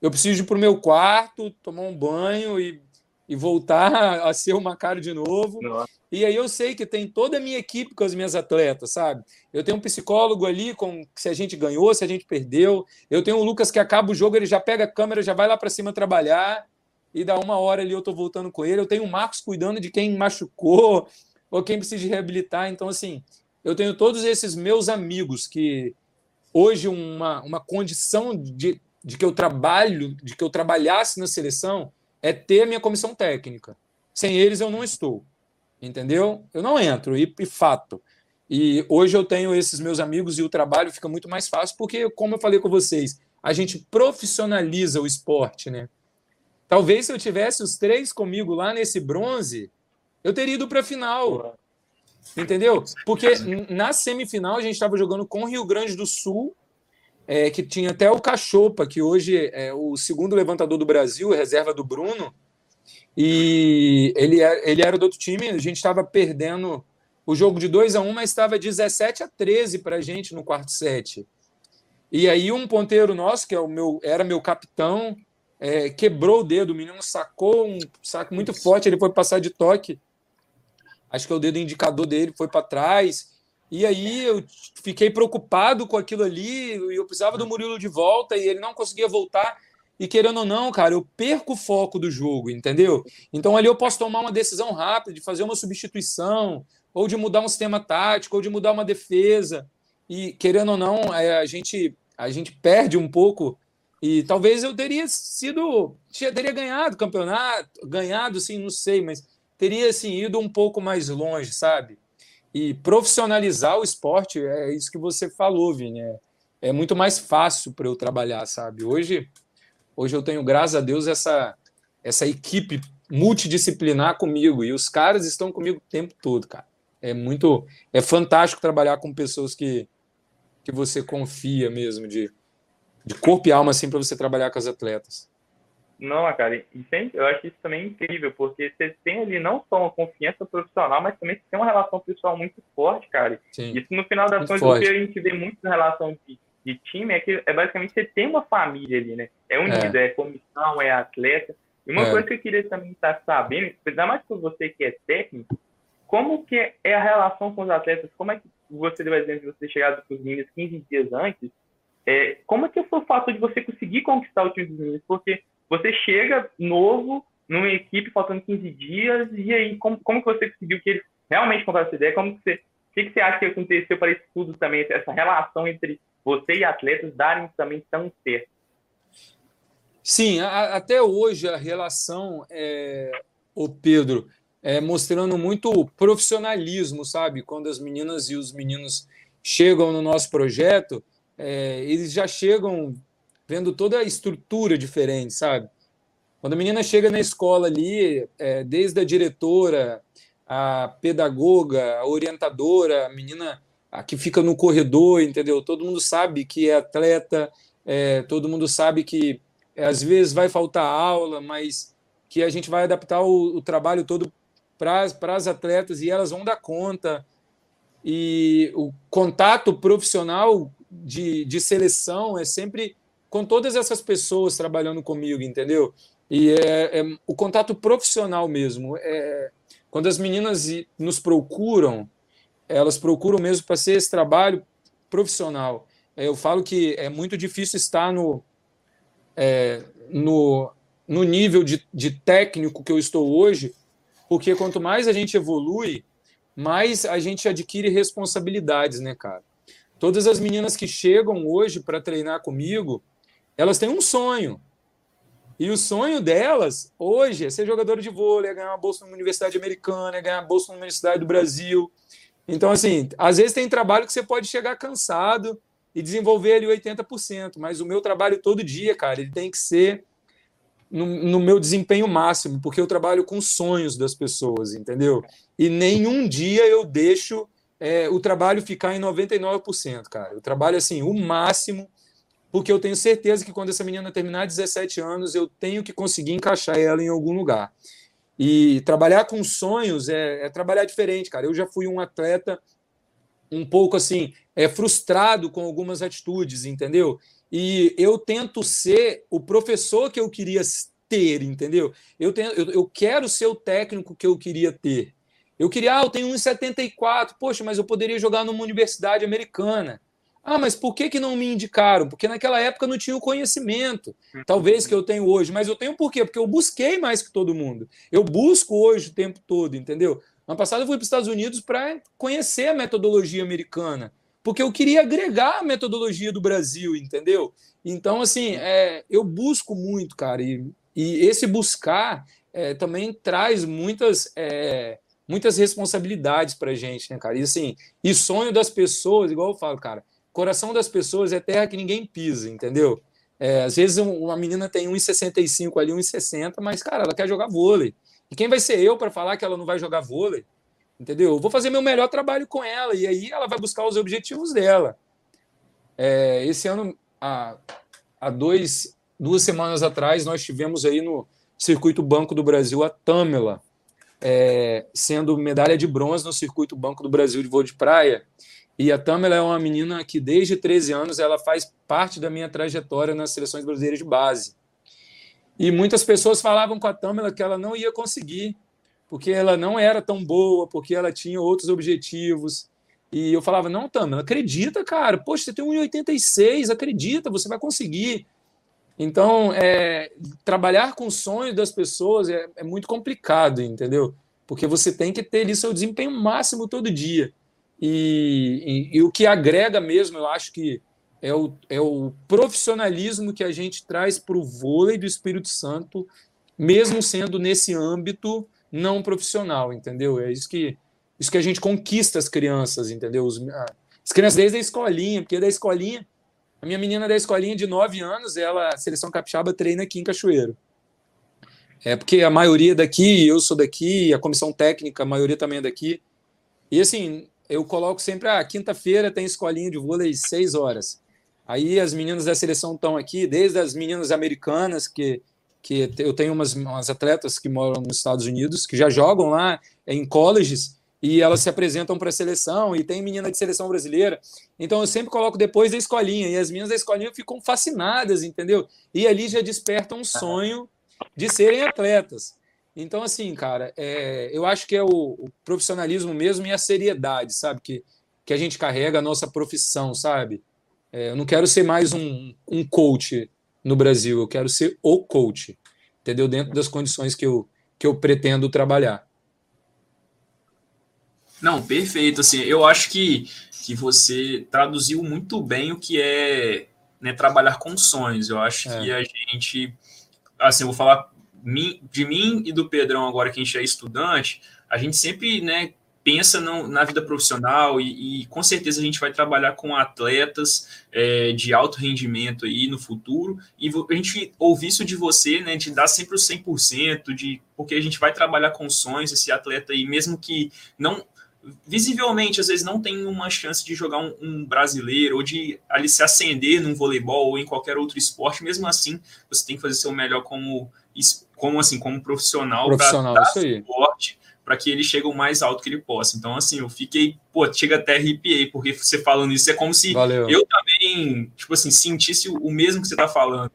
Speaker 2: eu preciso ir para o meu quarto, tomar um banho e e voltar a ser uma cara de novo. Nossa. E aí eu sei que tem toda a minha equipe com as minhas atletas, sabe? Eu tenho um psicólogo ali com se a gente ganhou, se a gente perdeu. Eu tenho o Lucas que acaba o jogo, ele já pega a câmera, já vai lá para cima trabalhar e dá uma hora ali eu tô voltando com ele. Eu tenho o Marcos cuidando de quem machucou ou quem precisa reabilitar. Então assim, eu tenho todos esses meus amigos que hoje uma, uma condição de, de que eu trabalho, de que eu trabalhasse na seleção é ter a minha comissão técnica. Sem eles eu não estou. Entendeu? Eu não entro, e, e fato. E hoje eu tenho esses meus amigos e o trabalho fica muito mais fácil, porque, como eu falei com vocês, a gente profissionaliza o esporte, né? Talvez se eu tivesse os três comigo lá nesse bronze, eu teria ido para a final. Entendeu? Porque na semifinal a gente estava jogando com o Rio Grande do Sul é, que tinha até o Cachopa, que hoje é o segundo levantador do Brasil, reserva do Bruno, e ele, é, ele era do outro time, a gente estava perdendo o jogo de 2 a 1 mas estava 17 a 13 para a gente no quarto set. E aí um ponteiro nosso, que é o meu, era meu capitão, é, quebrou o dedo, o menino sacou um saco muito forte, ele foi passar de toque, acho que é o dedo indicador dele, foi para trás, e aí eu fiquei preocupado com aquilo ali, e eu precisava do Murilo de volta e ele não conseguia voltar. E querendo ou não, cara, eu perco o foco do jogo, entendeu? Então ali eu posso tomar uma decisão rápida de fazer uma substituição, ou de mudar um sistema tático, ou de mudar uma defesa. E querendo ou não, é, a gente a gente perde um pouco e talvez eu teria sido, teria ganhado o campeonato, ganhado sim, não sei, mas teria assim ido um pouco mais longe, sabe? E profissionalizar o esporte é isso que você falou, Vini. É, é muito mais fácil para eu trabalhar, sabe? Hoje, hoje eu tenho, graças a Deus, essa, essa equipe multidisciplinar comigo e os caras estão comigo o tempo todo, cara. É muito, é fantástico trabalhar com pessoas que, que você confia mesmo de, de corpo e alma assim para você trabalhar com as atletas.
Speaker 1: Não, cara, e sempre, eu acho isso também incrível, porque você tem ali não só uma confiança profissional, mas também você tem uma relação pessoal muito forte, cara. Sim. Isso no final das contas, o que a gente vê muito na relação de, de time é que é basicamente você tem uma família ali, né? É unido, é, é comissão, é atleta. E uma é. coisa que eu queria também estar sabendo, ainda mais por você que é técnico, como que é a relação com os atletas? Como é que você deu exemplo de você chegar com os meninos 15 dias antes? É, como é que foi o fato de você conseguir conquistar o time dos meninos? Porque você chega novo numa equipe faltando 15 dias, e aí como, como que você conseguiu que eles realmente compraram essa ideia? Como que você, o que, que você acha que aconteceu para isso tudo também, essa relação entre você e atletas darem também tão certo?
Speaker 2: Sim, a, até hoje a relação, é, o Pedro, é mostrando muito profissionalismo, sabe? Quando as meninas e os meninos chegam no nosso projeto, é, eles já chegam vendo toda a estrutura diferente, sabe? Quando a menina chega na escola ali, é, desde a diretora, a pedagoga, a orientadora, a menina a que fica no corredor, entendeu? Todo mundo sabe que é atleta, é, todo mundo sabe que é, às vezes vai faltar aula, mas que a gente vai adaptar o, o trabalho todo para as atletas e elas vão dar conta. E o contato profissional de, de seleção é sempre com todas essas pessoas trabalhando comigo, entendeu? E é, é o contato profissional mesmo. É, quando as meninas nos procuram, elas procuram mesmo para ser esse trabalho profissional. É, eu falo que é muito difícil estar no, é, no, no nível de, de técnico que eu estou hoje, porque quanto mais a gente evolui, mais a gente adquire responsabilidades, né, cara? Todas as meninas que chegam hoje para treinar comigo, elas têm um sonho. E o sonho delas hoje é ser jogador de vôlei, é ganhar uma bolsa numa universidade americana, é ganhar uma bolsa numa universidade do Brasil. Então, assim, às vezes tem trabalho que você pode chegar cansado e desenvolver ali 80%, mas o meu trabalho todo dia, cara, ele tem que ser no, no, meu desempenho máximo, porque eu trabalho com sonhos das pessoas, entendeu? E nenhum dia eu deixo é, o trabalho ficar em 99%, cara. Eu trabalho assim, o máximo, porque eu tenho certeza que quando essa menina terminar 17 anos, eu tenho que conseguir encaixar ela em algum lugar. E trabalhar com sonhos é, é trabalhar diferente, cara. Eu já fui um atleta um pouco assim, é frustrado com algumas atitudes, entendeu? E eu tento ser o professor que eu queria ter, entendeu? Eu, tenho, eu, eu quero ser o técnico que eu queria ter. Eu queria, ah, eu tenho 1,74, poxa, mas eu poderia jogar numa universidade americana. Ah, mas por que, que não me indicaram? Porque naquela época não tinha o conhecimento, talvez que eu tenho hoje. Mas eu tenho por quê? Porque eu busquei mais que todo mundo. Eu busco hoje o tempo todo, entendeu? Ano passado eu fui para os Estados Unidos para conhecer a metodologia americana, porque eu queria agregar a metodologia do Brasil, entendeu? Então, assim, é, eu busco muito, cara, e, e esse buscar é, também traz muitas, é, muitas responsabilidades para gente, né, cara? E assim, e sonho das pessoas, igual eu falo, cara, coração das pessoas é terra que ninguém pisa, entendeu? É, às vezes uma menina tem 1,65 ali, 1,60, mas, cara, ela quer jogar vôlei. E quem vai ser eu para falar que ela não vai jogar vôlei? Entendeu? Eu vou fazer meu melhor trabalho com ela e aí ela vai buscar os objetivos dela. É, esse ano, há, há dois, duas semanas atrás, nós tivemos aí no Circuito Banco do Brasil a Tamela, é, sendo medalha de bronze no Circuito Banco do Brasil de vôlei de praia. E a Tamela é uma menina que desde 13 anos ela faz parte da minha trajetória nas seleções brasileiras de base. E muitas pessoas falavam com a Tamela que ela não ia conseguir, porque ela não era tão boa, porque ela tinha outros objetivos. E eu falava: não, Tamela, acredita, cara. Poxa, você tem 1,86, acredita, você vai conseguir. Então, é, trabalhar com sonhos das pessoas é, é, muito complicado, entendeu? Porque você tem que ter ali seu desempenho máximo todo dia. E, e, e o que agrega mesmo, eu acho que é o, é o profissionalismo que a gente traz para o vôlei do Espírito Santo, mesmo sendo nesse âmbito não profissional, entendeu? É isso que, isso que a gente conquista as crianças, entendeu? Os, as crianças desde a escolinha, porque da escolinha, a minha menina da escolinha de 9 anos, ela, a seleção capixaba, treina aqui em Cachoeiro. É porque a maioria daqui, eu sou daqui, a comissão técnica, a maioria também é daqui. E assim, eu coloco sempre, ah, quinta-feira tem escolinha de vôlei 6 horas. Aí as meninas da seleção estão aqui, desde as meninas americanas, que, que eu tenho umas, umas atletas que moram nos Estados Unidos, que já jogam lá em colleges, e elas se apresentam para a seleção, e tem menina de seleção brasileira. Então eu sempre coloco depois da escolinha, e as meninas da escolinha ficam fascinadas, entendeu? E ali já despertam um sonho de serem atletas. Então, assim, cara, é, eu acho que é o, o, profissionalismo mesmo e a seriedade, sabe? Que, que a gente carrega a nossa profissão, sabe? É, eu não quero ser mais um, um coach no Brasil, eu quero ser o coach, entendeu? Dentro das condições que eu, que eu pretendo trabalhar.
Speaker 3: Não, perfeito. Assim, eu acho que, que você traduziu muito bem o que é né, trabalhar com sonhos. Eu acho é. que a gente, assim, eu vou falar de mim e do Pedrão agora que a gente é estudante, a gente sempre, né, pensa na vida profissional e, e, com certeza a gente vai trabalhar com atletas é, de alto rendimento aí no futuro. E a gente ouvir isso de você, né, de dar sempre o 100%, de, porque a gente vai trabalhar com sonhos, esse atleta aí, mesmo que não visivelmente às vezes não tem uma chance de jogar um, um, brasileiro ou de ali se acender num voleibol ou em qualquer outro esporte, mesmo assim você tem que fazer seu melhor como como assim como profissional,
Speaker 2: profissional para dar
Speaker 3: suporte para que ele chegue o mais alto que ele possa. Então, assim, eu fiquei, pô, chega até arrepiei, porque você falando isso é como se Valeu. eu também, tipo assim, sentisse o mesmo que você está falando.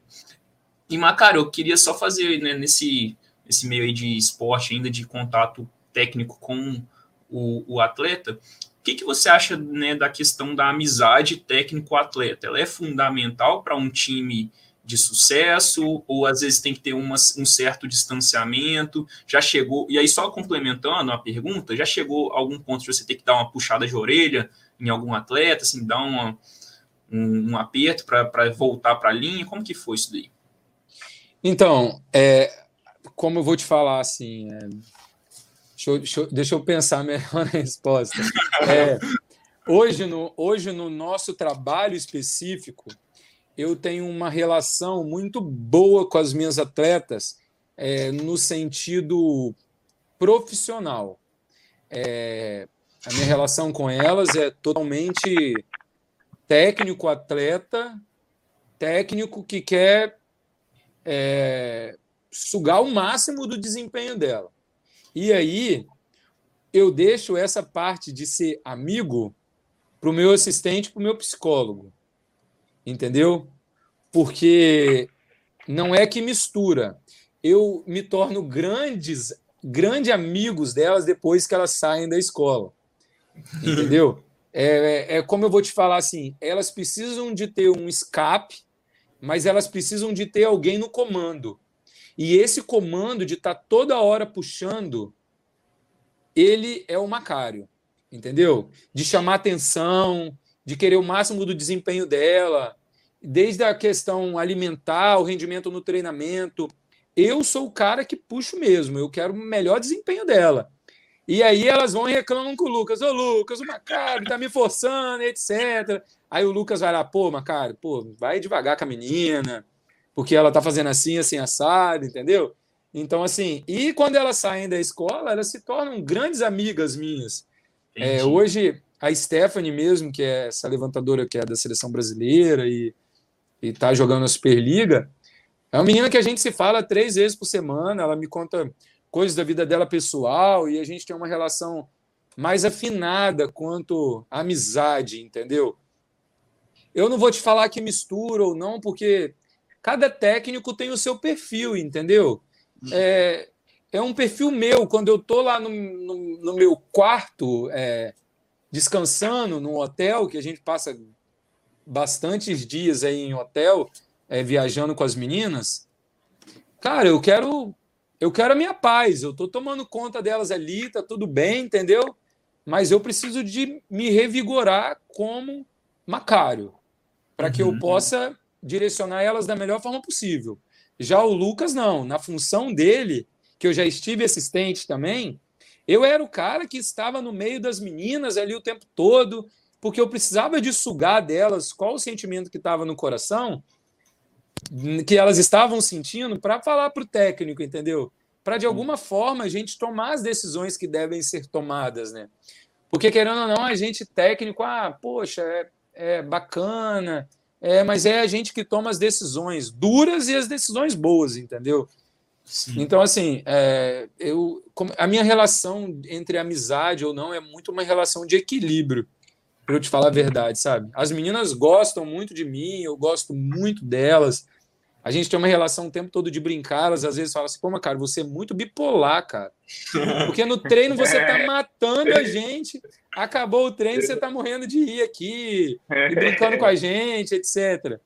Speaker 3: E, Macaro, eu queria só fazer, né, nesse, nesse meio aí de esporte, ainda de contato técnico com o, o atleta, o que, que você acha né, da questão da amizade técnico-atleta? Ela é fundamental para um time de sucesso, ou às vezes tem que ter uma, um certo distanciamento. Já chegou, e aí só complementando a pergunta, já chegou algum ponto de você ter que dar uma puxada de orelha em algum atleta, assim, dar uma, um, um aperto para voltar para a linha? Como que foi isso daí?
Speaker 2: Então, é, como eu vou te falar assim, é, deixa, eu, deixa, eu, deixa, eu, pensar melhor na resposta. É, hoje, no, hoje, no nosso trabalho específico, eu tenho uma relação muito boa com as minhas atletas é, no sentido profissional. É, a minha relação com elas é totalmente técnico-atleta, técnico que quer é, sugar o máximo do desempenho dela. E aí eu deixo essa parte de ser amigo para o meu assistente, para o meu psicólogo. Entendeu? Porque não é que mistura. Eu me torno grandes, grandes amigos delas depois que elas saem da escola. Entendeu? É, é, é como eu vou te falar assim: elas precisam de ter um escape, mas elas precisam de ter alguém no comando. E esse comando de estar tá toda hora puxando, ele é o Macário, entendeu? De chamar atenção, de querer o máximo do desempenho dela, desde a questão alimentar, o rendimento no treinamento. Eu sou o cara que puxo mesmo, eu quero o melhor desempenho dela. E aí elas vão e reclamam com o Lucas. Ô, Lucas, o Macário tá me forçando, etc. Aí o Lucas vai lá, pô, Macário, pô, vai devagar com a menina, porque ela tá fazendo assim, assim, assado, entendeu? Então, assim, e quando elas saem da escola, elas se tornam grandes amigas minhas. É, hoje, a Stephanie mesmo, que é essa levantadora que é da seleção brasileira e, e tá jogando na Superliga, é uma menina que a gente se fala três vezes por semana, ela me conta coisas da vida dela pessoal e a gente tem uma relação mais afinada quanto à amizade, entendeu? Eu não vou te falar que mistura ou não, porque cada técnico tem o seu perfil, entendeu? É, é um perfil meu. Quando eu estou lá no, no, no, meu quarto, é, descansando no hotel, que a gente passa bastantes dias aí em hotel, é, viajando com as meninas, cara, eu quero eu quero a minha paz. Eu estou tomando conta delas ali, tá tudo bem, entendeu? Mas eu preciso de me revigorar como Macário, para que uhum. eu possa direcionar elas da melhor forma possível. Já o Lucas, não. Na função dele, que eu já estive assistente também, eu era o cara que estava no meio das meninas ali o tempo todo, porque eu precisava de sugar delas qual o sentimento que estava no coração, que elas estavam sentindo, para falar para o técnico, entendeu? Para de alguma forma a gente tomar as decisões que devem ser tomadas, né? Porque querendo ou não, a gente técnico, ah, poxa, é, é bacana, é, mas é a gente que toma as decisões duras e as decisões boas, entendeu? Sim. Então, assim, é, eu, a minha relação entre amizade ou não é muito uma relação de equilíbrio, para eu te falar a verdade, sabe? As meninas gostam muito de mim, eu gosto muito delas. A gente tem uma relação o tempo todo de brincar, elas às vezes falam assim, pô, cara, você é muito bipolar, cara. Porque no treino você tá matando a gente, acabou o treino, você tá morrendo de rir aqui, e brincando com a gente, etc.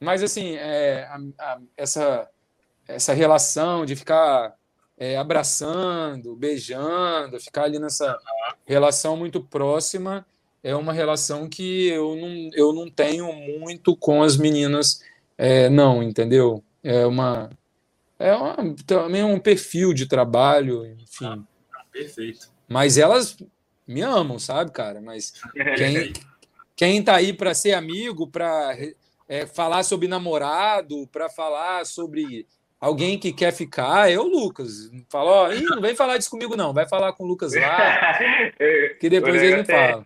Speaker 2: Mas, assim, é, a, a, essa, essa relação de ficar é, abraçando, beijando, ficar ali nessa relação muito próxima, é uma relação que eu não, eu não tenho muito com as meninas, é, não, entendeu? É uma. É uma, também um perfil de trabalho, enfim.
Speaker 3: Ah, perfeito.
Speaker 2: Mas elas me amam, sabe, cara? Mas quem, quem tá aí para ser amigo, para é, falar sobre namorado, para falar sobre alguém que quer ficar, é o Lucas. Fala, ó, não vem falar disso comigo, não. Vai falar com o Lucas lá, que depois ele me fala.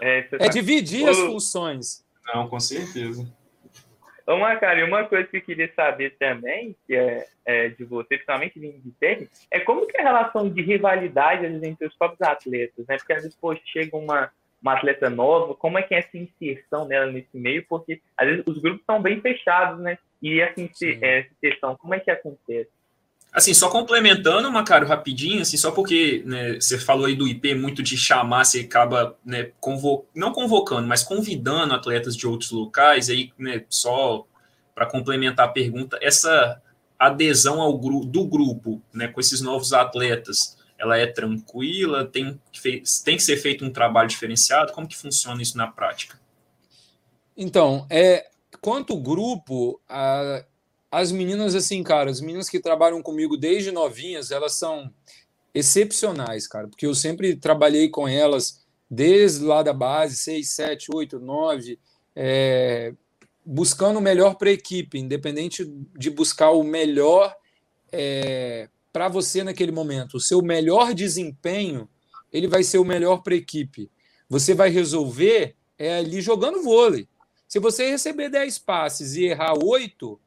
Speaker 2: É, é dividir as funções.
Speaker 3: Não, com certeza.
Speaker 1: Ô, Macari, uma coisa que eu queria saber também, que é, é de você, principalmente de técnico, é como que é a relação de rivalidade vezes, entre os próprios atletas, né? Porque às vezes, poxa, chega uma, uma atleta nova, como é que é essa inserção dela nesse meio? Porque às vezes os grupos estão bem fechados, né? E essa, inserção, como é que acontece?
Speaker 3: Assim, só complementando, Macário, rapidinho, assim, só porque né, você falou aí do IP muito de chamar, você acaba né, convo não convocando, mas convidando atletas de outros locais, aí, né, só para complementar a pergunta, essa adesão ao gru do grupo, né, com esses novos atletas, ela é tranquila, tem que, tem que ser feito um trabalho diferenciado, como que funciona isso na prática?
Speaker 2: Então, é, quanto grupo, a, as meninas, assim, cara, as meninas que trabalham comigo desde novinhas, elas são excepcionais, cara, porque eu sempre trabalhei com elas desde lá da base, 6, 7, 8, 9, é, buscando o melhor para a equipe, independente de buscar o melhor é, para você naquele momento. O seu melhor desempenho, ele vai ser o melhor para a equipe. Você vai resolver é ali jogando vôlei. Se você receber 10 passes e errar 8,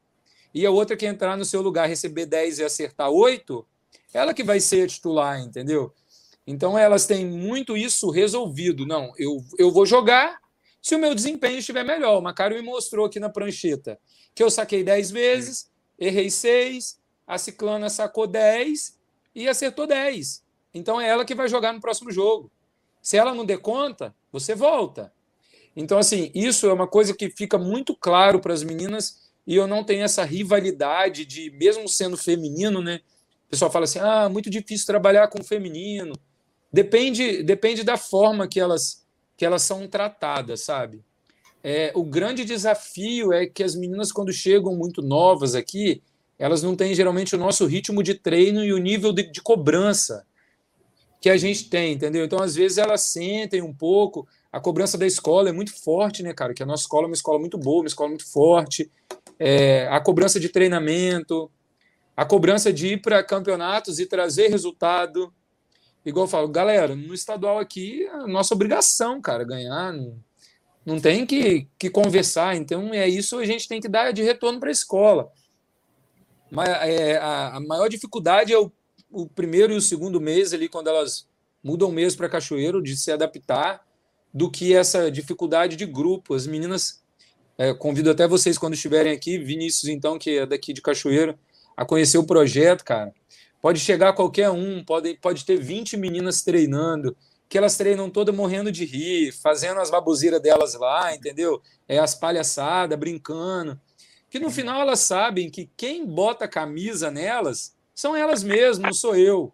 Speaker 2: e a outra que entrar no seu lugar receber 10 e acertar 8, ela que vai ser titular, entendeu? Então elas têm muito isso resolvido. Não, eu, eu vou jogar se o meu desempenho estiver melhor. O Macário me mostrou aqui na prancheta que eu saquei 10 vezes, errei 6, a Ciclana sacou 10 e acertou 10. Então é ela que vai jogar no próximo jogo. Se ela não der conta, você volta. Então, assim, isso é uma coisa que fica muito claro para as meninas e eu não tenho essa rivalidade de, mesmo sendo feminino, né? O pessoal fala assim: ah, muito difícil trabalhar com feminino. Depende, depende da forma que elas, que elas são tratadas, sabe? É, o grande desafio é que as meninas, quando chegam muito novas aqui, elas não têm geralmente o nosso ritmo de treino e o nível de, de cobrança que a gente tem, entendeu? Então, às vezes, elas sentem um pouco. A cobrança da escola é muito forte, né, cara? Que a nossa escola é uma escola muito boa, uma escola muito forte. É, a cobrança de treinamento, a cobrança de ir para campeonatos e trazer resultado. Igual eu falo, galera, no estadual aqui, é nossa obrigação, cara, ganhar. Não, não tem que, que conversar. Então, é isso a gente tem que dar de retorno para a escola. Mas, é, a, a maior dificuldade é o o primeiro e o segundo mês ali, quando elas mudam mesmo para Cachoeiro, de se adaptar, do que essa dificuldade de grupo. As meninas, é, convido até vocês quando estiverem aqui, Vinícius, então, que é daqui de Cachoeiro, a conhecer o projeto, cara. Pode chegar qualquer um, pode, pode ter 20 meninas treinando, que elas treinam toda morrendo de rir, fazendo as baboseiras delas lá, entendeu? É as palhaçadas, brincando. Que no final elas sabem que quem bota a camisa nelas são elas mesmas, não sou eu.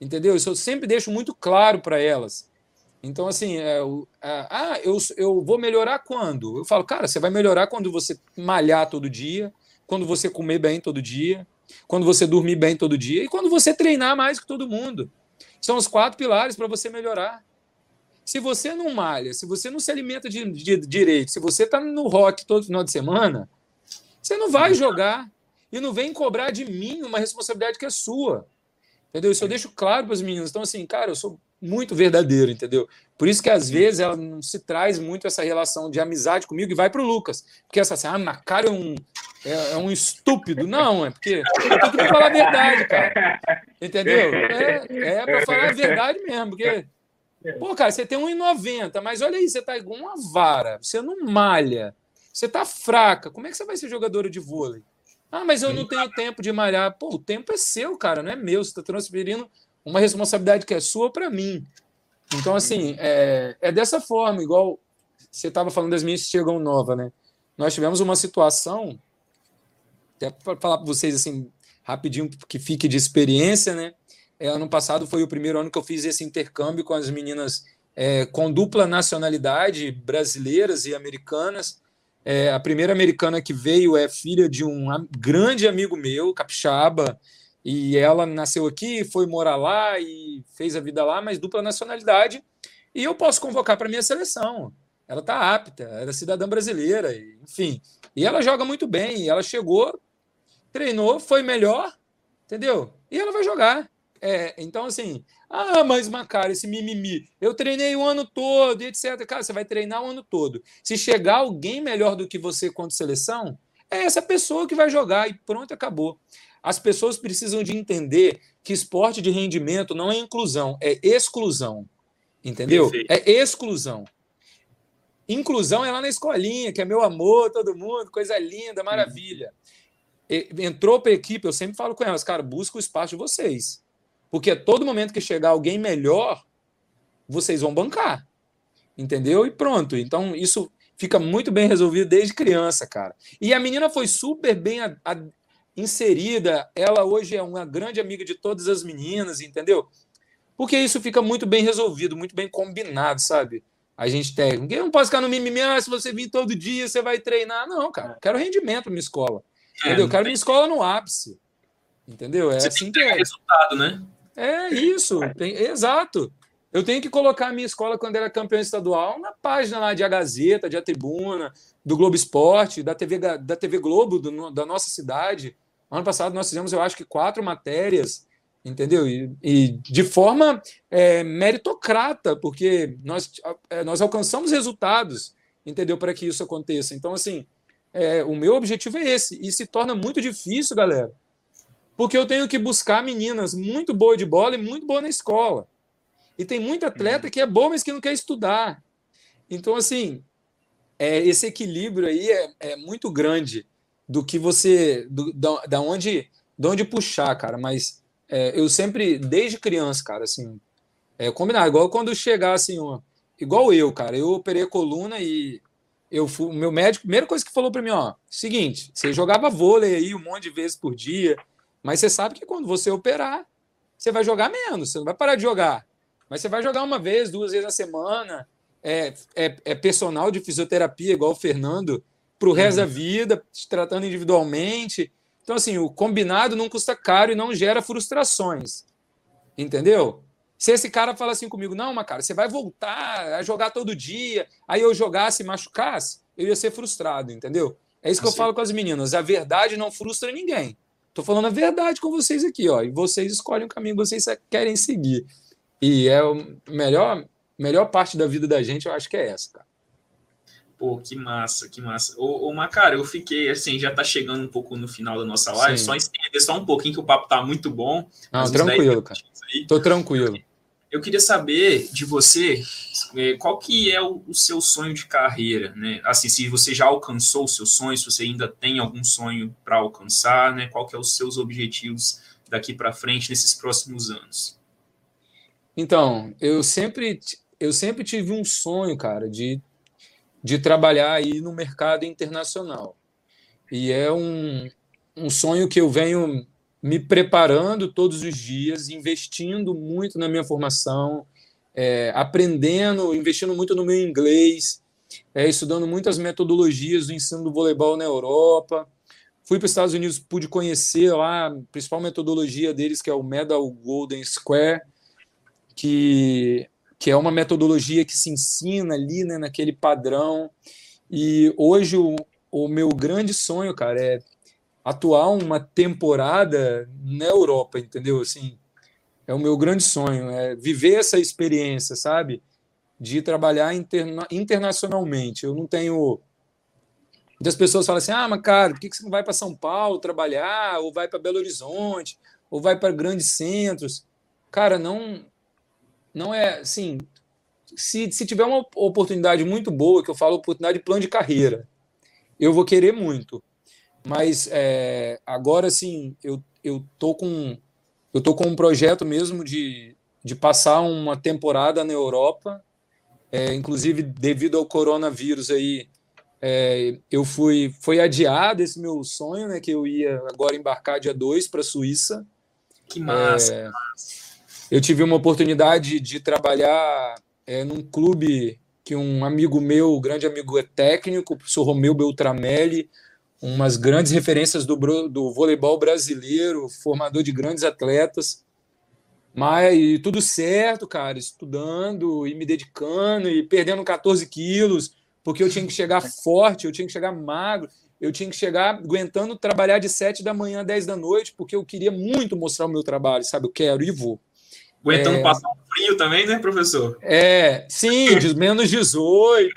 Speaker 2: Entendeu? Isso eu sempre deixo muito claro para elas. Então, assim, é, é, ah, eu, eu vou melhorar quando? Eu falo, cara, você vai melhorar quando você malhar todo dia, quando você comer bem todo dia, quando você dormir bem todo dia e quando você treinar mais que todo mundo. São os quatro pilares para você melhorar. Se você não malha, se você não se alimenta de, de, de direito, se você está no rock todo final de semana, você não vai jogar. E não vem cobrar de mim uma responsabilidade que é sua. Entendeu? Isso eu deixo claro para as meninas. Então, assim, cara, eu sou muito verdadeiro, entendeu? Por isso que às vezes ela não se traz muito essa relação de amizade comigo e vai para o Lucas. Porque essa assim, ah, Macário é um, é, é, um estúpido. Não, é porque eu tenho que falar a verdade, cara. Entendeu? É, é para falar a verdade mesmo, porque. Pô, cara, você tem 1,90, mas olha aí, você tá igual uma vara, você não malha, você tá fraca. Como é que você vai ser jogadora de vôlei? Ah, mas eu não tenho tempo de malhar. Pô, o tempo é seu, cara, não é meu. Você está transferindo uma responsabilidade que é sua para mim. Então, assim, é, é dessa forma, igual você estava falando das minhas que chegam nova, né? Nós tivemos uma situação, até para falar para vocês assim, rapidinho, que fique de experiência, né? É, ano passado foi o primeiro ano que eu fiz esse intercâmbio com as meninas é, com dupla nacionalidade, brasileiras e americanas. É, a primeira americana que veio é filha de um grande amigo meu, capixaba, e ela nasceu aqui, foi morar lá e fez a vida lá, mas dupla nacionalidade. E eu posso convocar para minha seleção. Ela está apta, ela é cidadã brasileira, enfim. E ela joga muito bem. ela chegou, treinou, foi melhor, entendeu? E ela vai jogar. É, então, assim, ah, mas Macari, esse mimimi, eu treinei o ano todo, etc. Cara, você vai treinar o ano todo. Se chegar alguém melhor do que você quanto seleção, é essa pessoa que vai jogar e pronto, acabou. As pessoas precisam de entender que esporte de rendimento não é inclusão, é exclusão. Entendeu? Perfeito. É exclusão. Inclusão é lá na escolinha, que é meu amor, todo mundo, coisa linda, maravilha. Entrou para a equipe, eu sempre falo com elas, cara, busca o espaço de vocês. Porque a todo momento que chegar alguém melhor, vocês vão bancar. Entendeu? E pronto. Então, isso fica muito bem resolvido desde criança, cara. E a menina foi super bem inserida. Ela hoje é uma grande amiga de todas as meninas, entendeu? Porque isso fica muito bem resolvido, muito bem combinado, sabe? a gente técnico. Eu não posso ficar no mimimi, ah, se você vir todo dia, você vai treinar. Não, cara, eu quero rendimento na minha escola. É, entendeu? Eu quero minha escola no ápice. Entendeu? É
Speaker 3: você
Speaker 2: assim
Speaker 3: que é. resultado, né?
Speaker 2: É isso, tem, exato. Eu tenho que colocar a minha escola quando era campeão estadual na página lá de A Gazeta, de A Tribuna, do Globo Esporte, da TV, da TV Globo do, da nossa cidade. Ano passado nós fizemos, eu acho que quatro matérias, entendeu? E, e de forma é, meritocrata, porque nós, é, nós alcançamos resultados, entendeu? Para que isso aconteça. Então, assim, é, o meu objetivo é esse. E se torna muito difícil, galera, porque eu tenho que buscar meninas muito boas de bola e muito boas na escola. E tem muito atleta uhum. que é bom, mas que não quer estudar. Então, assim, é, esse equilíbrio aí é, é, muito grande do que você. Do, da, da onde, de onde puxar, cara. Mas é, eu sempre, desde criança, cara, assim, é, combinar. Igual quando chegar, assim, ó, igual eu, cara. Eu operei coluna e eu fui, o meu médico, primeira coisa que falou para mim, ó, seguinte, você jogava vôlei aí um monte de vezes por dia, mas você sabe que quando você operar, você vai jogar menos, você não vai parar de jogar. Mas você vai jogar uma vez, duas vezes na semana. É, é, é personal de fisioterapia, igual o Fernando, para o resto uhum. da vida, te tratando individualmente. Então, assim, o combinado não custa caro e não gera frustrações. Entendeu? Se esse cara fala assim comigo, não, mas cara, você vai voltar a jogar todo dia, aí eu jogasse e machucasse, eu ia ser frustrado, entendeu? É isso que assim. eu falo com as meninas. A verdade não frustra ninguém. Tô falando a verdade com vocês aqui, ó. E vocês escolhem o caminho que vocês querem seguir. E é a melhor, melhor parte da vida da gente, eu acho que é essa, cara.
Speaker 3: Pô, que massa, que massa. Ô, ô Macara, eu fiquei assim, já tá chegando um pouco no final da nossa live, Sim. só estender só um pouquinho que o papo tá muito bom.
Speaker 2: Não, tranquilo, cara. Aí. Tô tranquilo.
Speaker 3: Eu queria saber de você é, qual que é o, o, seu sonho de carreira, né? Assim, se você já alcançou o seu sonho, se você ainda tem algum sonho para alcançar, né? Qual que é os seus objetivos daqui para frente nesses próximos anos?
Speaker 2: Então, eu sempre, eu sempre tive um sonho, cara, de, de trabalhar aí no mercado internacional. E é um, um sonho que eu venho me preparando todos os dias, investindo muito na minha formação, é, aprendendo, investindo muito no meu inglês, é, estudando muitas metodologias do ensino do voleibol na Europa. Fui para os Estados Unidos, pude conhecer lá a principal metodologia deles, que é o Medal Golden Square, que, que é uma metodologia que se ensina ali, né, naquele padrão. E hoje o, o meu grande sonho, cara, é atuar uma temporada na Europa, entendeu? Assim, é o meu grande sonho, é viver essa experiência, sabe? De trabalhar interna internacionalmente. Eu não tenho. Muitas pessoas falam assim: ah, mas cara, por que você não vai para São Paulo trabalhar, ou vai para Belo Horizonte, ou vai para grandes centros? Cara, não, não é assim. Se, se tiver uma oportunidade muito boa, que eu falo oportunidade de plano de carreira, eu vou querer muito. Mas é, agora sim, eu, eu tô com eu tô com um projeto mesmo de, de passar uma temporada na Europa. É, inclusive, devido ao coronavírus aí, é, eu fui foi adiado esse meu sonho, né? Que eu ia agora embarcar dia 2 para a Suíça.
Speaker 3: Que massa, é, que massa
Speaker 2: eu tive uma oportunidade de trabalhar é, num clube que um amigo meu, um grande amigo é técnico, o professor Romeu Beltramelli, umas grandes referências do, do voleibol brasileiro, formador de grandes atletas. Mas tudo certo, cara, estudando e me dedicando e perdendo 14 quilos, porque eu tinha que chegar forte, eu tinha que chegar magro, eu tinha que chegar aguentando trabalhar de 7 da manhã a 10 da noite, porque eu queria muito mostrar o meu trabalho, sabe? Eu quero e vou.
Speaker 3: Aguentando é... passar um frio também, né, professor?
Speaker 2: É, sim, de menos 18,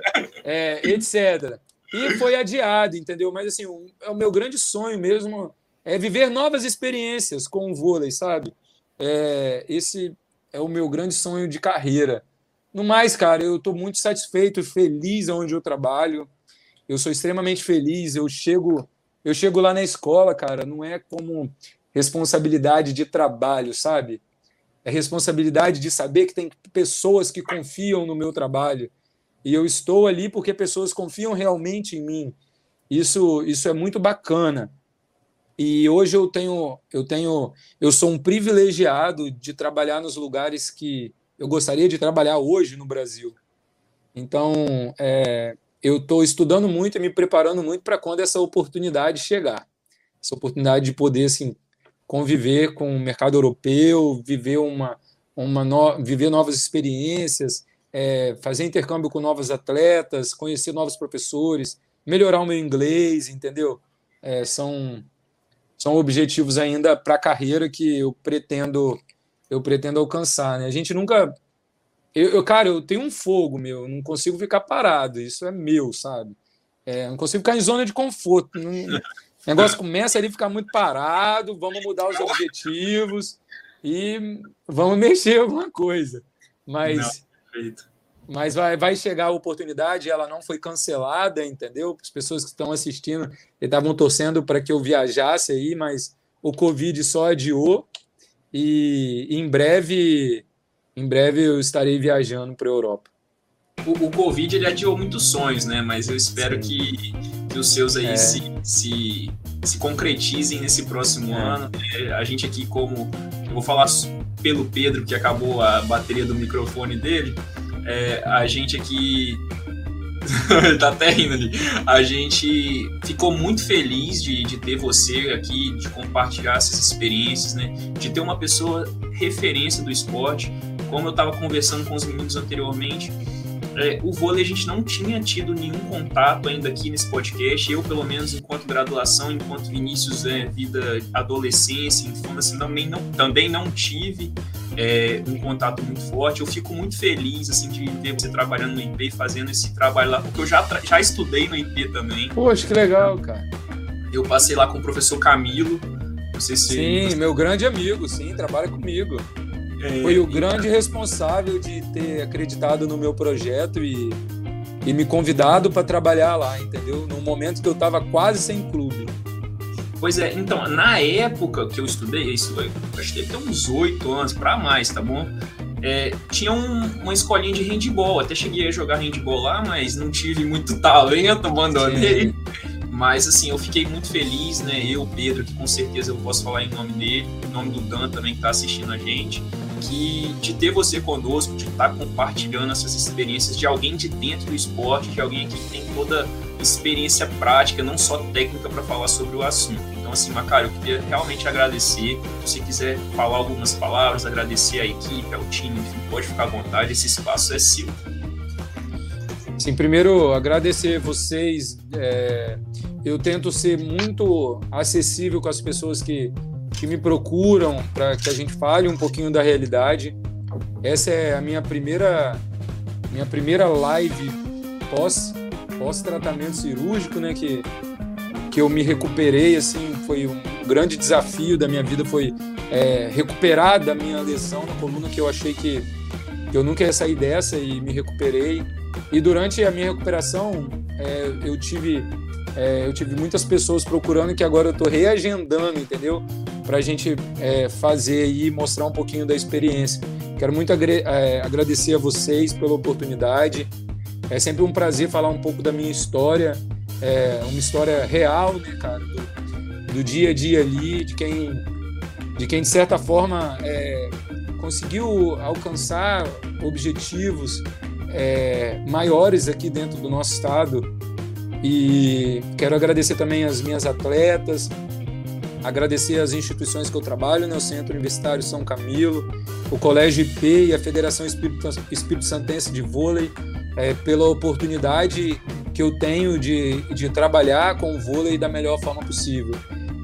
Speaker 2: é, etc. E foi adiado, entendeu? Mas assim, o, é o meu grande sonho mesmo é viver novas experiências com o vôlei, sabe? É, esse é o meu grande sonho de carreira. No mais, cara, eu estou muito satisfeito, feliz onde eu trabalho. Eu sou extremamente feliz. Eu chego, eu chego lá na escola, cara. Não é como responsabilidade de trabalho, sabe? É responsabilidade de saber que tem pessoas que confiam no meu trabalho e eu estou ali porque pessoas confiam realmente em mim. Isso, isso é muito bacana. E hoje eu tenho, eu tenho, eu sou um privilegiado de trabalhar nos lugares que eu gostaria de trabalhar hoje no Brasil. Então, é, eu estou estudando muito e me preparando muito para quando essa oportunidade chegar. Essa oportunidade de poder assim, conviver com o mercado europeu, viver, uma, uma no, viver novas experiências, é, fazer intercâmbio com novos atletas, conhecer novos professores, melhorar o meu inglês, entendeu? É, são, são objetivos ainda para a carreira que eu pretendo eu pretendo alcançar. Né? A gente nunca. Eu, eu, cara, eu tenho um fogo, meu, não consigo ficar parado, isso é meu, sabe? É, não consigo ficar em zona de conforto. Não, o negócio começa ali a ficar muito parado, vamos mudar os objetivos e vamos mexer alguma coisa. Mas. Não, perfeito mas vai, vai chegar a oportunidade, ela não foi cancelada, entendeu? As pessoas que estão assistindo estavam torcendo para que eu viajasse aí, mas o Covid só adiou e em breve, em breve eu estarei viajando para a Europa.
Speaker 3: O, o, Covid ele adiou muitos sonhos, né? Mas eu espero que, que os seus aí é. se, se, se concretizem nesse próximo é. ano. É, a gente aqui, como eu vou falar pelo Pedro, que acabou a bateria do microfone dele, é, a gente aqui. tá até rindo ali. A gente ficou muito feliz de, de ter você aqui, de compartilhar essas experiências, né? De ter uma pessoa referência do esporte. Como eu estava conversando com os meninos anteriormente, é, o vôlei a gente não tinha tido nenhum contato ainda aqui nesse podcast. Eu, pelo menos, enquanto graduação, enquanto Vinícius, é, vida adolescência, infância, também não, também não tive é, um contato muito forte. Eu fico muito feliz assim de ver você trabalhando no IP, fazendo esse trabalho lá, porque eu já, já estudei no IP também.
Speaker 2: Poxa, que legal, cara.
Speaker 3: Eu passei lá com o professor Camilo. Não sei se
Speaker 2: sim, você... meu grande amigo, sim, trabalha comigo. Foi o grande responsável de ter acreditado no meu projeto e, e me convidado para trabalhar lá, entendeu? Num momento que eu estava quase sem clube.
Speaker 3: Pois é, então, na época que eu estudei, isso acho que deve ter uns oito anos para mais, tá bom? É, tinha um, uma escolinha de handball, até cheguei a jogar handball lá, mas não tive muito talento, abandonei. Mas assim, eu fiquei muito feliz, né? Eu, Pedro, que com certeza eu posso falar em nome dele, em nome do Dan também que está assistindo a gente, que de ter você conosco, de estar compartilhando essas experiências de alguém de dentro do esporte, de alguém aqui que tem toda experiência prática, não só técnica para falar sobre o assunto. Então, assim, Macário, eu queria realmente agradecer. Se você quiser falar algumas palavras, agradecer a equipe, ao time, enfim, pode ficar à vontade, esse espaço é seu.
Speaker 2: Sim, primeiro agradecer vocês. É, eu tento ser muito acessível com as pessoas que, que me procuram para que a gente fale um pouquinho da realidade. Essa é a minha primeira minha primeira live pós pós tratamento cirúrgico, né? Que que eu me recuperei assim foi um grande desafio da minha vida foi é, recuperar da minha lesão na coluna que eu achei que, eu nunca ia sair dessa e me recuperei e durante a minha recuperação, é, eu tive é, eu tive muitas pessoas procurando que agora eu estou reagendando, entendeu? Para a gente é, fazer e mostrar um pouquinho da experiência. Quero muito é, agradecer a vocês pela oportunidade. É sempre um prazer falar um pouco da minha história, é uma história real, né, cara, do, do, dia a dia ali, de quem, de quem de certa forma é, conseguiu alcançar objetivos é, maiores aqui dentro do nosso estado. E quero agradecer também as minhas atletas, agradecer as instituições que eu trabalho, né, o Centro Universitário São Camilo, o Colégio IP e a Federação Espírito, Espírito Santense de Vôlei, é, pela oportunidade que eu tenho de, de trabalhar com o vôlei da melhor forma possível.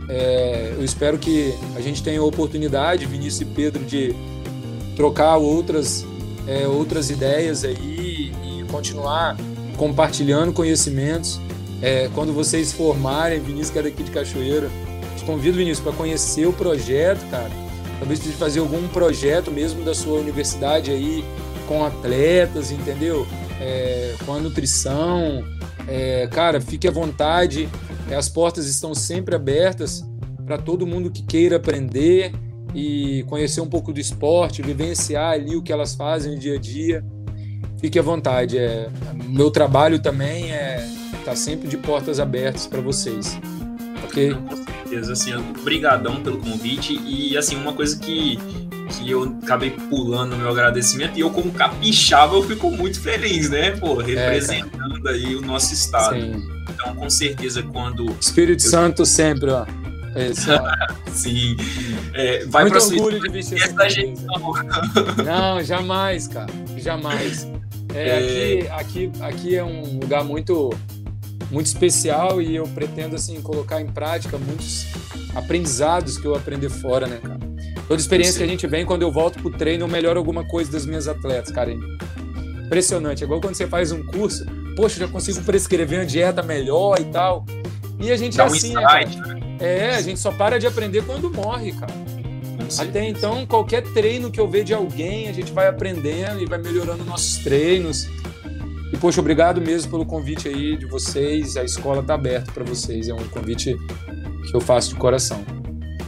Speaker 2: É, eu espero que a gente tenha a oportunidade, Vinícius e Pedro, de trocar outras, é, outras ideias aí continuar compartilhando conhecimentos. É, quando vocês formarem, Vinícius, que é daqui de Cachoeira, te convido, Vinícius, para conhecer o projeto, cara. Talvez de fazer algum projeto mesmo da sua universidade aí, com atletas, entendeu? É, com a nutrição. É, cara, fique à vontade. É, as portas estão sempre abertas para todo mundo que queira aprender e conhecer um pouco do esporte, vivenciar ali o que elas fazem no dia a dia fique à vontade. É, meu trabalho também é tá sempre de portas abertas para vocês. Ok?
Speaker 3: Certeza, assim, obrigadão pelo convite e assim uma coisa que, e eu acabei pulando meu agradecimento. E eu, como capixaba, eu fico muito feliz, né? Pô, é, representando é, aí o nosso estado. Sim. Então, com certeza, quando.
Speaker 2: Espírito eu... Santo sempre, ó.
Speaker 3: Sim. É, vai
Speaker 2: Muito orgulho de vestir essa gente Não, jamais, cara. Jamais. É, é... Aqui, aqui, aqui é um lugar muito muito especial e eu pretendo assim colocar em prática muitos aprendizados que eu aprendi fora, né, cara? Toda experiência que a gente vem, quando eu volto pro treino, eu melhoro alguma coisa das minhas atletas, cara. Impressionante. É igual quando você faz um curso, poxa, já consigo prescrever uma dieta melhor e tal. E a gente
Speaker 3: Dá
Speaker 2: é assim,
Speaker 3: um insight, né?
Speaker 2: É, a gente só para de aprender quando morre, cara. Até então, qualquer treino que eu ver de alguém, a gente vai aprendendo e vai melhorando nossos treinos. E, poxa, obrigado mesmo pelo convite aí de vocês. A escola está aberta para vocês. É um convite que eu faço de coração.